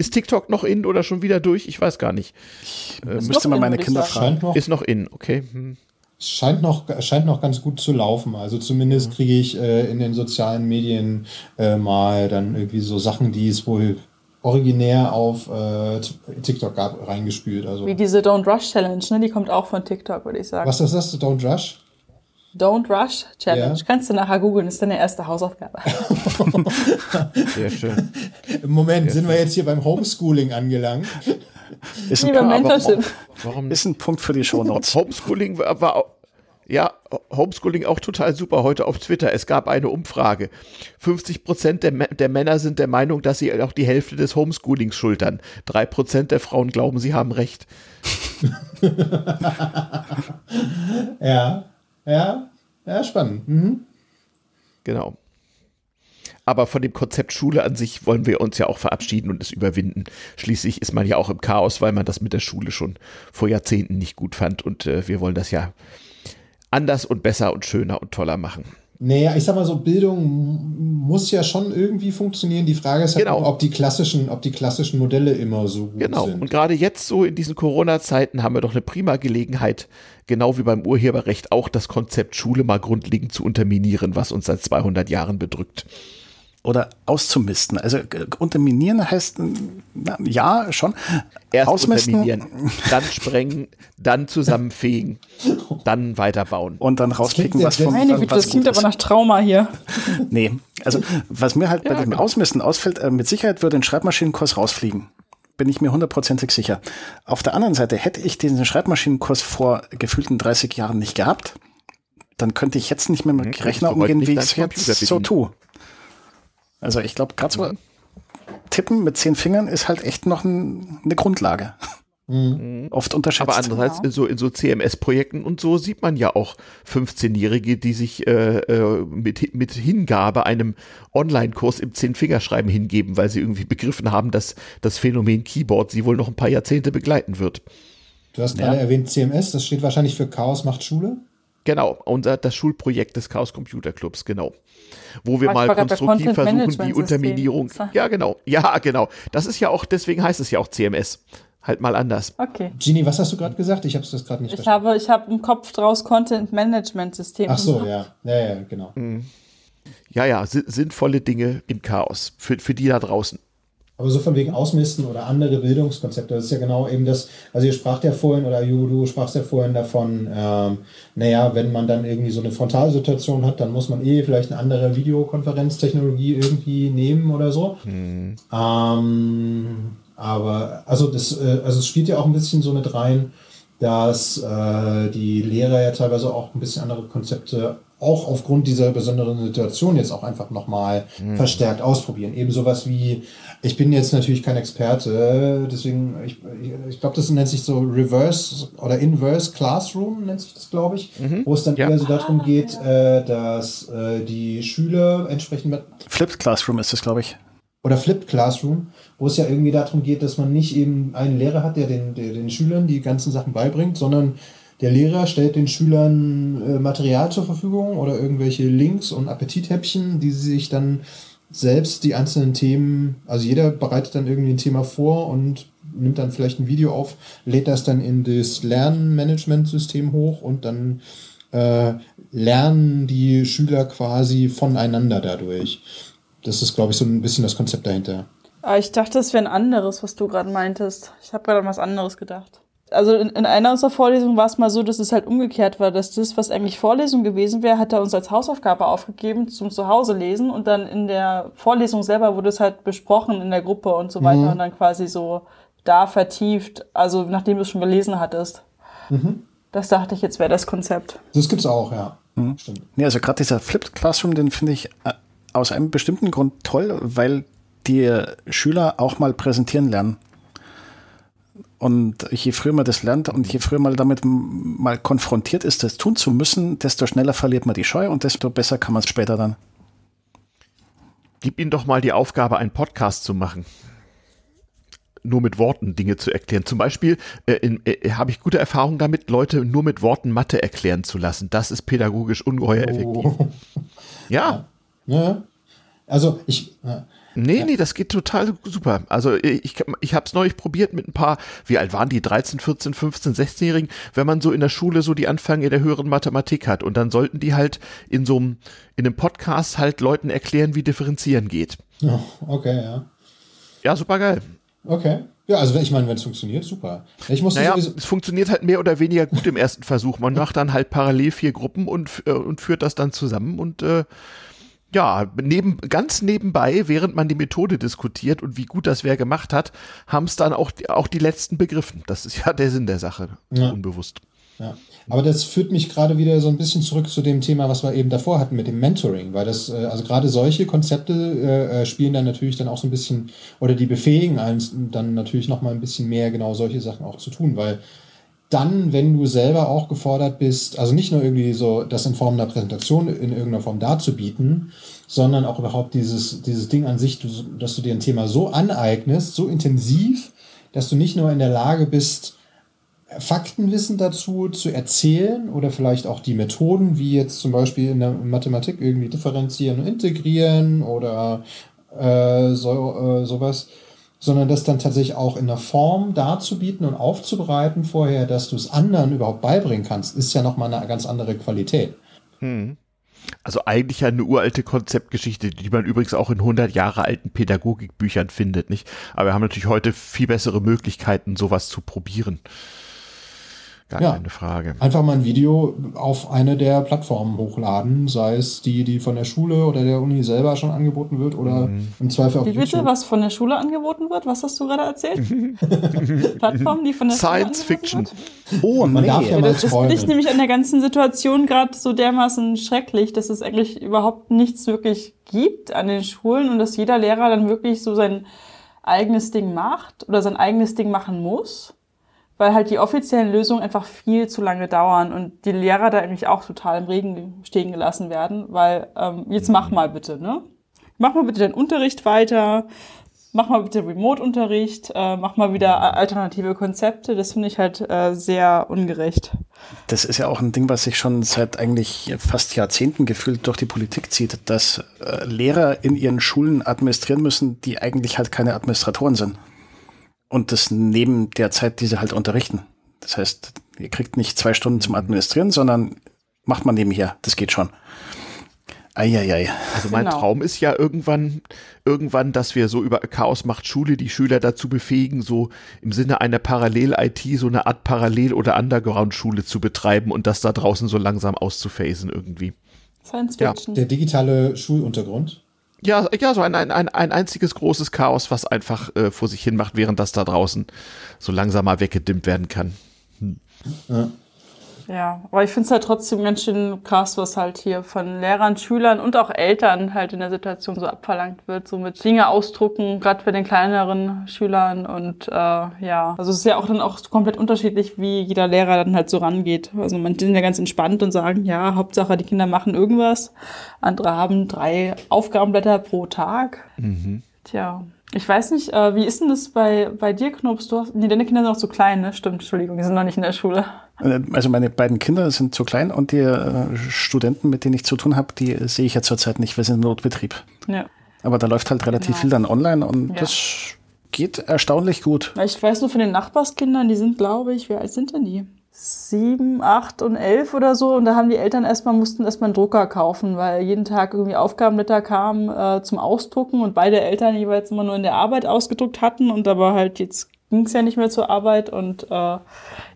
ist TikTok noch in oder schon wieder durch? Ich weiß gar nicht. Ich äh, müsste mal meine Kinder fragen. Noch, ist noch in, okay. Hm. Scheint noch, scheint noch ganz gut zu laufen. Also zumindest mhm. kriege ich äh, in den sozialen Medien äh, mal dann irgendwie so Sachen, die es wohl originär auf äh, TikTok gab, reingespült. Also. Wie diese Don't Rush Challenge, ne? Die kommt auch von TikTok, würde ich sagen. Was ist das? Don't Rush? Don't Rush Challenge. Ja. Kannst du nachher googeln, ist deine erste Hausaufgabe. Sehr schön. Im Moment Sehr sind schön. wir jetzt hier beim Homeschooling angelangt. Ist ein, Punkt, warum, warum, ist ein Punkt für die Shownotes. Homeschooling war, war Ja, Homeschooling auch total super. Heute auf Twitter. Es gab eine Umfrage. 50 Prozent der, der, Männer sind der Meinung, dass sie auch die Hälfte des Homeschoolings schultern. Drei Prozent der Frauen glauben, sie haben recht. ja, ja, ja, spannend. Mhm. Genau. Aber von dem Konzept Schule an sich wollen wir uns ja auch verabschieden und es überwinden. Schließlich ist man ja auch im Chaos, weil man das mit der Schule schon vor Jahrzehnten nicht gut fand. Und äh, wir wollen das ja anders und besser und schöner und toller machen. Naja, ich sag mal so, Bildung muss ja schon irgendwie funktionieren. Die Frage ist halt, genau. ob die klassischen, ob die klassischen Modelle immer so gut genau. sind. Genau. Und gerade jetzt so in diesen Corona-Zeiten haben wir doch eine prima Gelegenheit, genau wie beim Urheberrecht auch das Konzept Schule mal grundlegend zu unterminieren, was uns seit 200 Jahren bedrückt oder auszumisten. Also unterminieren heißt, na, ja, schon. Erst Ausmisten. unterminieren, dann sprengen, dann zusammenfegen, dann weiterbauen. Und dann rauspicken, was von Meine Güte, das klingt aber nach Trauma hier. Nee, also was mir halt bei ja, dem genau. Ausmisten ausfällt, äh, mit Sicherheit würde ein Schreibmaschinenkurs rausfliegen. Bin ich mir hundertprozentig sicher. Auf der anderen Seite, hätte ich diesen Schreibmaschinenkurs vor gefühlten 30 Jahren nicht gehabt, dann könnte ich jetzt nicht mehr mit mhm, Rechner umgehen, wie ich es jetzt so tue. Also ich glaube, gerade so mhm. Tippen mit zehn Fingern ist halt echt noch ein, eine Grundlage. Mhm. Oft unterschätzt. Aber andererseits genau. in so, in so CMS-Projekten und so sieht man ja auch 15-Jährige, die sich äh, äh, mit, mit Hingabe einem Online-Kurs im Zehn-Fingerschreiben hingeben, weil sie irgendwie begriffen haben, dass das Phänomen Keyboard sie wohl noch ein paar Jahrzehnte begleiten wird. Du hast ja. gerade erwähnt CMS, das steht wahrscheinlich für Chaos macht Schule. Genau, unser das Schulprojekt des Chaos Computer Clubs, genau. Wo wir mal konstruktiv versuchen, die Unterminierung. Ja, genau. Ja, genau. Das ist ja auch, deswegen heißt es ja auch CMS. Halt mal anders. Okay. Genie, was hast du gerade gesagt? Ich habe das gerade nicht ich verstanden. Habe, ich habe im Kopf draus Content Management System. Ach so, ja. Ja, ja, genau. Mhm. Ja, ja, sinnvolle Dinge im Chaos. Für, für die da draußen. Aber so von wegen Ausmisten oder andere Bildungskonzepte, das ist ja genau eben das, also ihr spracht ja vorhin, oder Ju, du sprachst ja vorhin davon, ähm, naja, wenn man dann irgendwie so eine Frontalsituation hat, dann muss man eh vielleicht eine andere Videokonferenztechnologie irgendwie nehmen oder so. Mhm. Ähm, aber also das, äh, also es spielt ja auch ein bisschen so mit rein, dass äh, die Lehrer ja teilweise auch ein bisschen andere Konzepte auch aufgrund dieser besonderen Situation jetzt auch einfach nochmal mhm. verstärkt ausprobieren. Eben sowas wie, ich bin jetzt natürlich kein Experte, deswegen, ich, ich, ich glaube, das nennt sich so Reverse oder Inverse Classroom, nennt sich das, glaube ich, mhm. wo es dann ja. eher so darum geht, äh, dass äh, die Schüler entsprechend mit. Flipped Classroom ist das, glaube ich. Oder Flipped Classroom, wo es ja irgendwie darum geht, dass man nicht eben einen Lehrer hat, der den, der den Schülern die ganzen Sachen beibringt, sondern der Lehrer stellt den Schülern äh, Material zur Verfügung oder irgendwelche Links und Appetithäppchen, die sie sich dann selbst die einzelnen Themen, also jeder bereitet dann irgendwie ein Thema vor und nimmt dann vielleicht ein Video auf, lädt das dann in das Lernmanagementsystem hoch und dann äh, lernen die Schüler quasi voneinander dadurch. Das ist, glaube ich, so ein bisschen das Konzept dahinter. Ah, ich dachte, das wäre ein anderes, was du gerade meintest. Ich habe gerade an was anderes gedacht also in, in, einer unserer Vorlesungen war es mal so, dass es halt umgekehrt war, dass das, was eigentlich Vorlesung gewesen wäre, hat er uns als Hausaufgabe aufgegeben zum Zuhause lesen und dann in der Vorlesung selber wurde es halt besprochen in der Gruppe und so weiter mhm. und dann quasi so da vertieft, also nachdem du es schon gelesen hattest. Mhm. Das dachte ich, jetzt wäre das Konzept. Das gibt's auch, ja. Mhm. Stimmt. Nee, also gerade dieser Flipped Classroom, den finde ich äh, aus einem bestimmten Grund toll, weil die Schüler auch mal präsentieren lernen. Und je früher man das lernt und je früher man damit mal konfrontiert ist, das tun zu müssen, desto schneller verliert man die Scheu und desto besser kann man es später dann. Gib ihnen doch mal die Aufgabe, einen Podcast zu machen. Nur mit Worten Dinge zu erklären. Zum Beispiel äh, äh, habe ich gute Erfahrungen damit, Leute nur mit Worten Mathe erklären zu lassen. Das ist pädagogisch ungeheuer oh. effektiv. Ja. ja. Also ich, ja. Nee, ja. nee, das geht total super. Also ich, ich habe es neulich probiert mit ein paar, wie alt waren die, 13, 14, 15, 16-Jährigen, wenn man so in der Schule so die Anfänge der höheren Mathematik hat und dann sollten die halt in so einem, in einem Podcast halt Leuten erklären, wie differenzieren geht. Oh, okay, ja. Ja, super geil. Okay. Ja, also ich meine, wenn es funktioniert, super. Ich muss naja, es funktioniert halt mehr oder weniger gut im ersten Versuch. Man macht dann halt parallel vier Gruppen und, äh, und führt das dann zusammen und äh, ja, neben, ganz nebenbei, während man die Methode diskutiert und wie gut das wer gemacht hat, haben es dann auch, auch die letzten begriffen. Das ist ja der Sinn der Sache, ja. unbewusst. Ja. Aber das führt mich gerade wieder so ein bisschen zurück zu dem Thema, was wir eben davor hatten mit dem Mentoring, weil das, äh, also gerade solche Konzepte äh, äh, spielen dann natürlich dann auch so ein bisschen, oder die befähigen eins dann natürlich nochmal ein bisschen mehr genau solche Sachen auch zu tun, weil dann, wenn du selber auch gefordert bist, also nicht nur irgendwie so das in Form einer Präsentation in irgendeiner Form darzubieten, sondern auch überhaupt dieses, dieses Ding an sich, dass du dir ein Thema so aneignest, so intensiv, dass du nicht nur in der Lage bist, Faktenwissen dazu zu erzählen oder vielleicht auch die Methoden, wie jetzt zum Beispiel in der Mathematik irgendwie differenzieren und integrieren oder äh, so, äh, sowas, sondern das dann tatsächlich auch in der Form darzubieten und aufzubereiten vorher, dass du es anderen überhaupt beibringen kannst, ist ja nochmal eine ganz andere Qualität. Hm. Also eigentlich eine uralte Konzeptgeschichte, die man übrigens auch in 100 Jahre alten Pädagogikbüchern findet, nicht? Aber wir haben natürlich heute viel bessere Möglichkeiten, sowas zu probieren. Gar ja, keine Frage. Einfach mal ein Video auf eine der Plattformen hochladen, sei es die, die von der Schule oder der Uni selber schon angeboten wird oder mhm. im Zweifel auf Wie bitte, YouTube. was von der Schule angeboten wird? Was hast du gerade erzählt? Plattformen, die von der Science Schule Fiction. Wird? Oh, man nee. darf ja mal Das finde ich nämlich an der ganzen Situation gerade so dermaßen schrecklich, dass es eigentlich überhaupt nichts wirklich gibt an den Schulen und dass jeder Lehrer dann wirklich so sein eigenes Ding macht oder sein eigenes Ding machen muss weil halt die offiziellen Lösungen einfach viel zu lange dauern und die Lehrer da eigentlich auch total im Regen stehen gelassen werden, weil ähm, jetzt mach mal bitte, ne? Mach mal bitte deinen Unterricht weiter, mach mal bitte Remote-Unterricht, äh, mach mal wieder alternative Konzepte. Das finde ich halt äh, sehr ungerecht. Das ist ja auch ein Ding, was sich schon seit eigentlich fast Jahrzehnten gefühlt durch die Politik zieht, dass äh, Lehrer in ihren Schulen administrieren müssen, die eigentlich halt keine Administratoren sind und das neben der Zeit, die sie halt unterrichten. Das heißt, ihr kriegt nicht zwei Stunden zum Administrieren, sondern macht man nebenher. Das geht schon. Eieiei. Also mein genau. Traum ist ja irgendwann, irgendwann, dass wir so über Chaos macht Schule die Schüler dazu befähigen, so im Sinne einer Parallel-IT so eine Art Parallel- oder Underground-Schule zu betreiben und das da draußen so langsam auszuphasen irgendwie. Science Fiction. Ja. Der digitale Schuluntergrund. Ja, ja, so ein, ein, ein, ein einziges großes Chaos, was einfach äh, vor sich hin macht, während das da draußen so langsam mal weggedimmt werden kann. Hm. Ja. Ja, aber ich finde es halt trotzdem ganz schön krass, was halt hier von Lehrern, Schülern und auch Eltern halt in der Situation so abverlangt wird, so mit Dinge ausdrucken, gerade bei den kleineren Schülern und äh, ja, also es ist ja auch dann auch komplett unterschiedlich, wie jeder Lehrer dann halt so rangeht. Also manche sind ja ganz entspannt und sagen, ja, Hauptsache die Kinder machen irgendwas. Andere haben drei Aufgabenblätter pro Tag. Mhm. Tja. Ich weiß nicht, äh, wie ist denn das bei, bei dir, Knops? Du hast, nee, deine Kinder sind noch zu klein, ne? Stimmt, Entschuldigung, die sind noch nicht in der Schule. Äh, also meine beiden Kinder sind zu klein und die äh, Studenten, mit denen ich zu tun habe, die sehe ich ja zurzeit nicht, wir sind im Notbetrieb. Ja. Aber da läuft halt relativ genau. viel dann online und ja. das geht erstaunlich gut. Ich weiß nur von den Nachbarskindern, die sind, glaube ich, wie alt sind denn die? Sieben, acht und elf oder so. Und da haben die Eltern erstmal, mussten erstmal einen Drucker kaufen, weil jeden Tag irgendwie Aufgabenblätter kamen äh, zum Ausdrucken und beide Eltern jeweils immer nur in der Arbeit ausgedruckt hatten. Und aber halt jetzt ging es ja nicht mehr zur Arbeit. Und äh,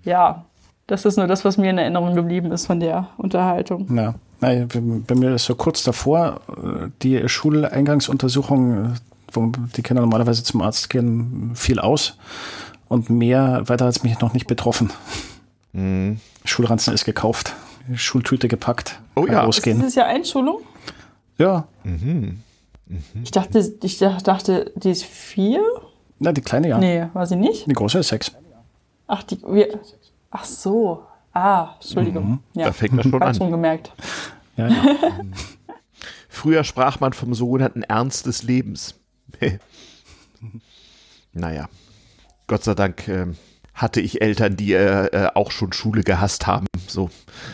ja, das ist nur das, was mir in Erinnerung geblieben ist von der Unterhaltung. Ja. Nein, bei mir ist so kurz davor äh, die Schuleingangsuntersuchung, äh, wo die Kinder normalerweise zum Arzt gehen, fiel aus. Und mehr weiter hat es mich noch nicht betroffen. Mhm. Schulranzen ist gekauft, Schultüte gepackt. Oh ja. Losgehen. Ist das ja Einschulung? Ja. Mhm. Mhm. Ich, dachte, ich dachte, die ist vier? Na, die kleine ja. Nee, war sie nicht? Die große ist sechs. Ach, die, wir, ach so. Ah, Entschuldigung. Mhm. Ja. Da fängt man schon an. schon gemerkt. Ja, ja. Früher sprach man vom sogenannten Ernst des Lebens. naja, Gott sei Dank ähm, hatte ich Eltern, die äh, äh, auch schon Schule gehasst haben. So,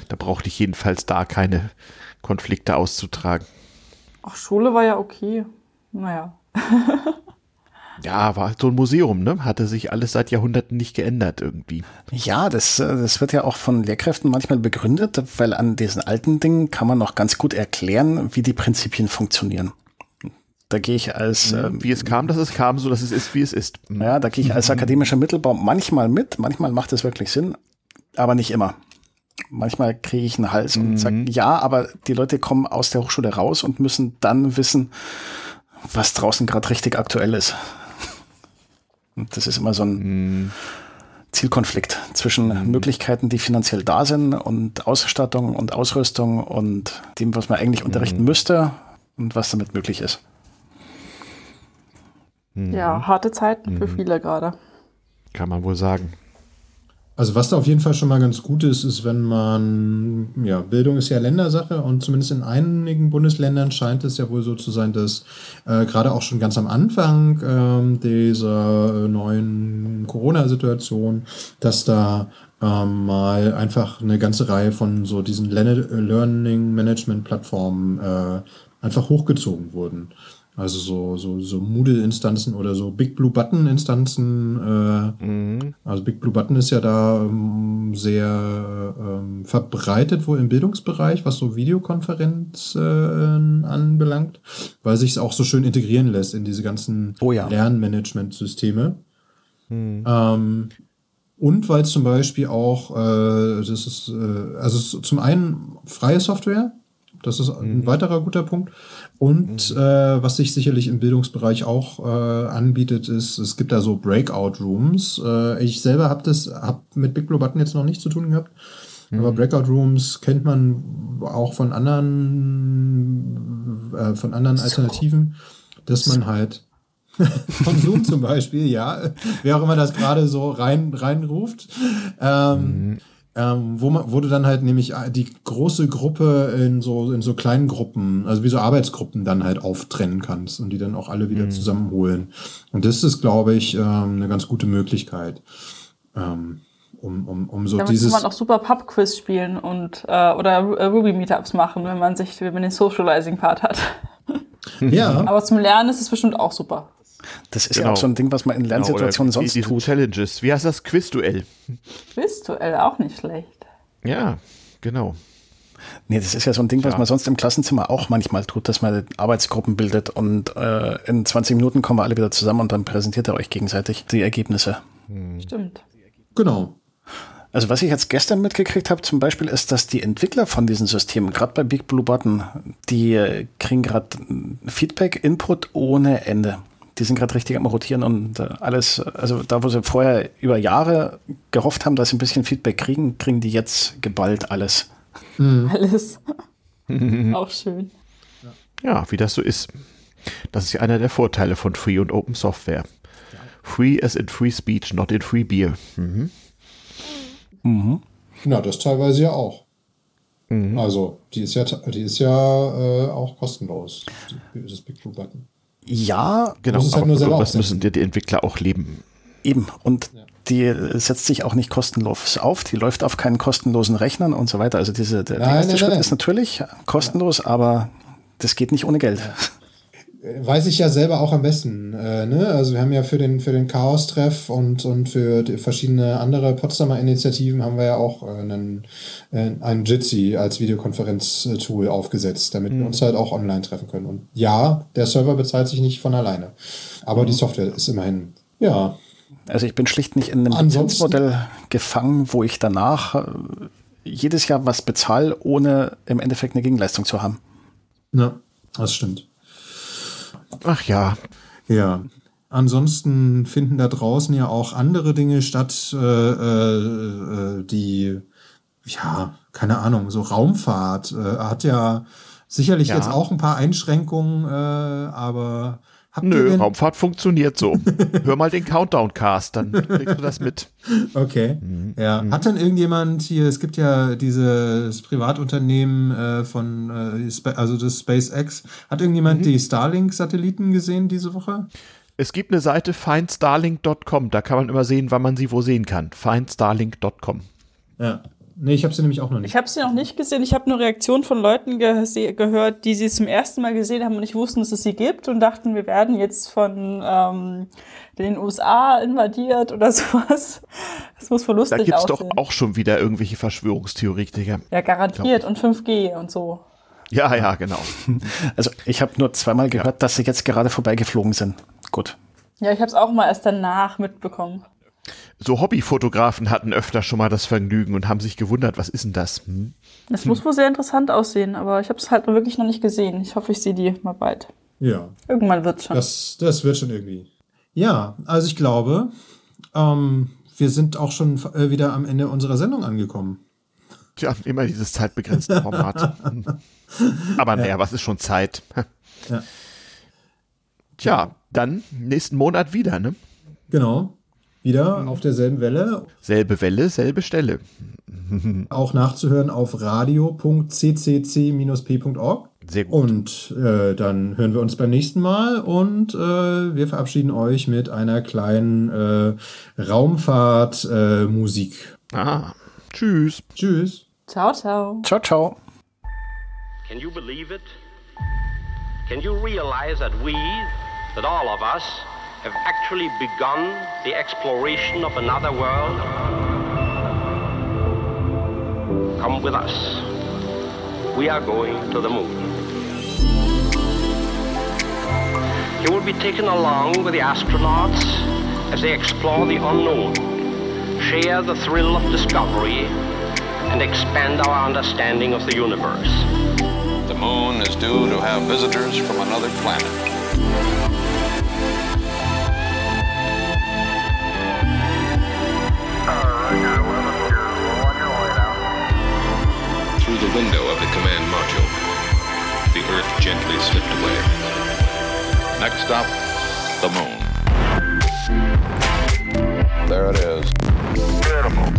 da brauchte ich jedenfalls da keine Konflikte auszutragen. Ach, Schule war ja okay. Naja. ja, war halt so ein Museum, ne? Hatte sich alles seit Jahrhunderten nicht geändert irgendwie. Ja, das, äh, das wird ja auch von Lehrkräften manchmal begründet, weil an diesen alten Dingen kann man noch ganz gut erklären, wie die Prinzipien funktionieren. Da gehe ich als. Ähm, wie es kam, dass es kam, so dass es ist, wie es ist. Ja, da gehe ich als akademischer Mittelbaum manchmal mit, manchmal macht es wirklich Sinn, aber nicht immer. Manchmal kriege ich einen Hals und sage, mhm. ja, aber die Leute kommen aus der Hochschule raus und müssen dann wissen, was draußen gerade richtig aktuell ist. Und das ist immer so ein, mhm. Zielkonflikt zwischen mhm. Möglichkeiten, die finanziell da sind und Ausstattung und Ausrüstung und dem, was man eigentlich unterrichten mhm. müsste und was damit möglich ist. Mhm. Ja, harte Zeiten für mhm. viele gerade. Kann man wohl sagen. Also was da auf jeden Fall schon mal ganz gut ist, ist, wenn man, ja, Bildung ist ja Ländersache und zumindest in einigen Bundesländern scheint es ja wohl so zu sein, dass äh, gerade auch schon ganz am Anfang äh, dieser neuen Corona-Situation, dass da ähm, mal einfach eine ganze Reihe von so diesen Learning Management Plattformen äh, einfach hochgezogen wurden. Also so, so, so Moodle-Instanzen oder so Big Blue Button-Instanzen. Äh, mhm. Also Big Blue Button ist ja da ähm, sehr ähm, verbreitet wohl im Bildungsbereich, was so Videokonferenzen äh, anbelangt, weil sich es auch so schön integrieren lässt in diese ganzen oh ja. Lernmanagement-Systeme. Mhm. Ähm, und weil es zum Beispiel auch, äh, das ist, äh, also zum einen freie Software, das ist ein mhm. weiterer guter Punkt. Und mhm. äh, was sich sicherlich im Bildungsbereich auch äh, anbietet, ist, es gibt da so Breakout Rooms. Äh, ich selber habe das hab mit Big Blue Button jetzt noch nicht zu tun gehabt. Mhm. Aber Breakout Rooms kennt man auch von anderen, äh, von anderen Alternativen, dass man halt von Zoom zum Beispiel, ja, wer auch immer das gerade so rein reinruft. Ähm, mhm ähm, wo, man, wo du dann halt nämlich äh, die große Gruppe in so, in so kleinen Gruppen, also wie so Arbeitsgruppen dann halt auftrennen kannst und die dann auch alle wieder mhm. zusammenholen. Und das ist, glaube ich, ähm, eine ganz gute Möglichkeit. Ähm, um, um, um so Damit dieses. kann man auch super Pub-Quiz spielen und äh, oder Ruby-Meetups machen, wenn man sich, wenn man den Socializing-Part hat. Ja. Aber zum Lernen ist es bestimmt auch super. Das ist genau. ja auch so ein Ding, was man in genau, Lernsituationen genau, sonst die, tut. Challenges. Wie heißt das? Quizduell. Quizduell, auch nicht schlecht. Ja, genau. Nee, das ist ja so ein Ding, was ja. man sonst im Klassenzimmer auch manchmal tut, dass man Arbeitsgruppen bildet und äh, in 20 Minuten kommen wir alle wieder zusammen und dann präsentiert ihr euch gegenseitig die Ergebnisse. Hm. Stimmt. Genau. Also was ich jetzt gestern mitgekriegt habe zum Beispiel ist, dass die Entwickler von diesen Systemen, gerade bei Big Blue Button, die kriegen gerade Feedback, Input ohne Ende die sind gerade richtig am Rotieren und äh, alles, also da, wo sie vorher über Jahre gehofft haben, dass sie ein bisschen Feedback kriegen, kriegen die jetzt geballt alles. Mhm. Alles. Auch schön. Ja, wie das so ist. Das ist ja einer der Vorteile von Free und Open Software. Free as in Free Speech, not in Free Beer. Mhm. Mhm. Na, das teilweise ja auch. Mhm. Also, die ist ja, die ist ja äh, auch kostenlos, das Big Blue Button. Ja, genau. Halt aber das müssen dir die Entwickler auch leben. Eben. Und ja. die setzt sich auch nicht kostenlos auf. Die läuft auf keinen kostenlosen Rechnern und so weiter. Also diese, der, nein, erste nein, Schritt nein. ist natürlich kostenlos, ja. aber das geht nicht ohne Geld. Ja weiß ich ja selber auch am besten. Äh, ne? Also wir haben ja für den, für den Chaos-Treff und, und für verschiedene andere Potsdamer Initiativen haben wir ja auch äh, einen, äh, einen Jitsi als Videokonferenz-Tool aufgesetzt, damit mhm. wir uns halt auch online treffen können. Und ja, der Server bezahlt sich nicht von alleine. Aber mhm. die Software ist immerhin, ja. Also ich bin schlicht nicht in einem Lizenzmodell gefangen, wo ich danach äh, jedes Jahr was bezahle, ohne im Endeffekt eine Gegenleistung zu haben. Ja, das stimmt. Ach ja. Ja. Ansonsten finden da draußen ja auch andere Dinge statt, äh, äh, die, ja, keine Ahnung, so Raumfahrt äh, hat ja sicherlich ja. jetzt auch ein paar Einschränkungen, äh, aber Habt Nö, Raumfahrt funktioniert so. Hör mal den Countdown-Cast, dann kriegst du das mit. Okay. Mhm. Ja. Mhm. Hat dann irgendjemand hier, es gibt ja dieses Privatunternehmen äh, von, äh, also das SpaceX, hat irgendjemand mhm. die Starlink-Satelliten gesehen diese Woche? Es gibt eine Seite findstarlink.com, da kann man immer sehen, wann man sie wo sehen kann. findstarlink.com. Ja. Nee, ich habe sie nämlich auch noch nicht. Ich habe sie noch nicht gesehen. Ich habe nur Reaktionen von Leuten ge gehört, die sie zum ersten Mal gesehen haben und nicht wussten, dass es sie gibt und dachten, wir werden jetzt von ähm, den USA invadiert oder sowas. Das muss verlustig Da gibt's aussehen. doch auch schon wieder irgendwelche Verschwörungstheoretiker. Ja, garantiert. Und 5G und so. Ja, ja, genau. Also ich habe nur zweimal gehört, ja. dass sie jetzt gerade vorbeigeflogen sind. Gut. Ja, ich habe es auch mal erst danach mitbekommen so Hobbyfotografen hatten öfter schon mal das Vergnügen und haben sich gewundert, was ist denn das? Hm? Das muss wohl sehr interessant aussehen, aber ich habe es halt wirklich noch nicht gesehen. Ich hoffe, ich sehe die mal bald. Ja. Irgendwann wird es schon. Das, das wird schon irgendwie. Ja, also ich glaube, ähm, wir sind auch schon äh, wieder am Ende unserer Sendung angekommen. Tja, immer dieses zeitbegrenzte Format. Aber naja, ja. was ist schon Zeit? ja. Tja, dann nächsten Monat wieder, ne? Genau. Wieder auf derselben Welle. Selbe Welle, selbe Stelle. Auch nachzuhören auf radio.ccc-p.org. Sehr gut. Und äh, dann hören wir uns beim nächsten Mal und äh, wir verabschieden euch mit einer kleinen äh, Raumfahrtmusik. ah, tschüss. Tschüss. Ciao, ciao. Ciao, ciao. Can you believe it? Can you realize that we, that all of us, have actually begun the exploration of another world? Come with us. We are going to the moon. You will be taken along with the astronauts as they explore the unknown, share the thrill of discovery, and expand our understanding of the universe. The moon is due to have visitors from another planet. Window of the command module, the Earth gently slipped away. Next stop, the moon. There it is. Beautiful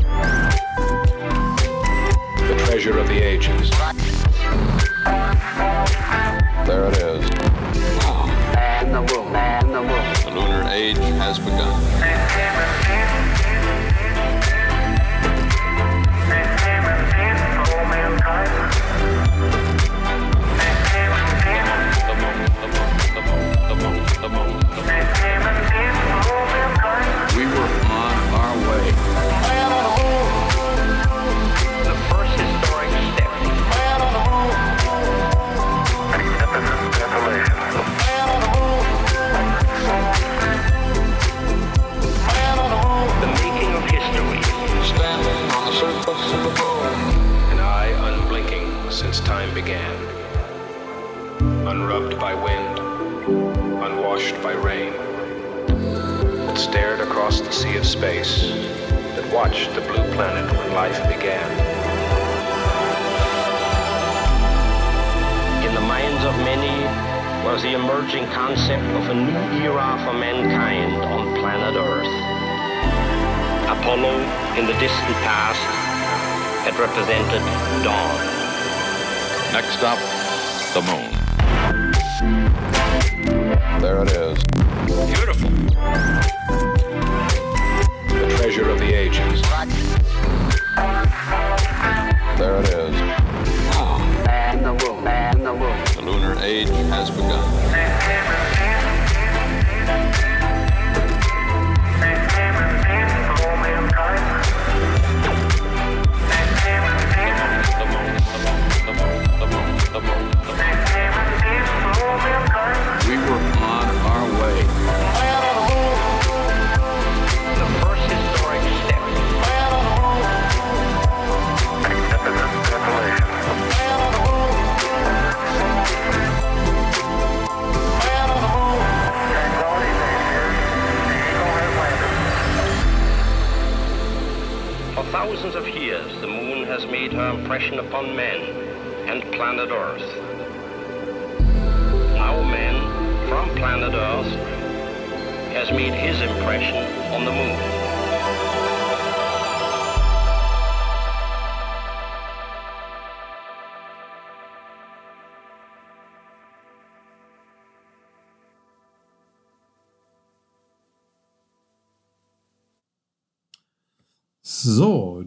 The treasure of the ages. There it is. Man the moon, man the moon. The lunar age has begun. the. We were on our way. The first historic step. The making of history. Standing on the surface of the moon. Unblinking since time began. Unrubbed by wind unwashed by rain, that stared across the sea of space, that watched the blue planet when life began. In the minds of many was the emerging concept of a new era for mankind on planet Earth. Apollo, in the distant past, had represented dawn. Next up, the moon. There it is. Impression upon men and planet Earth. Now man, from planet Earth, has made his impression on the moon.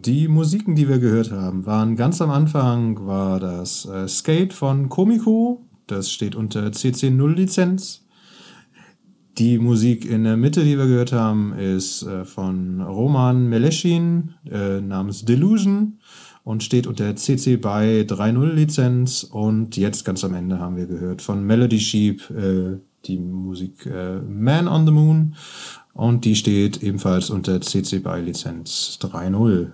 Die Musiken, die wir gehört haben, waren ganz am Anfang war das äh, Skate von Komiko, das steht unter CC0 Lizenz. Die Musik in der Mitte, die wir gehört haben, ist äh, von Roman Meleschin äh, namens Delusion und steht unter CC BY 3.0 Lizenz. Und jetzt ganz am Ende haben wir gehört von Melody Sheep äh, die Musik äh, Man on the Moon und die steht ebenfalls unter CC BY Lizenz 3.0.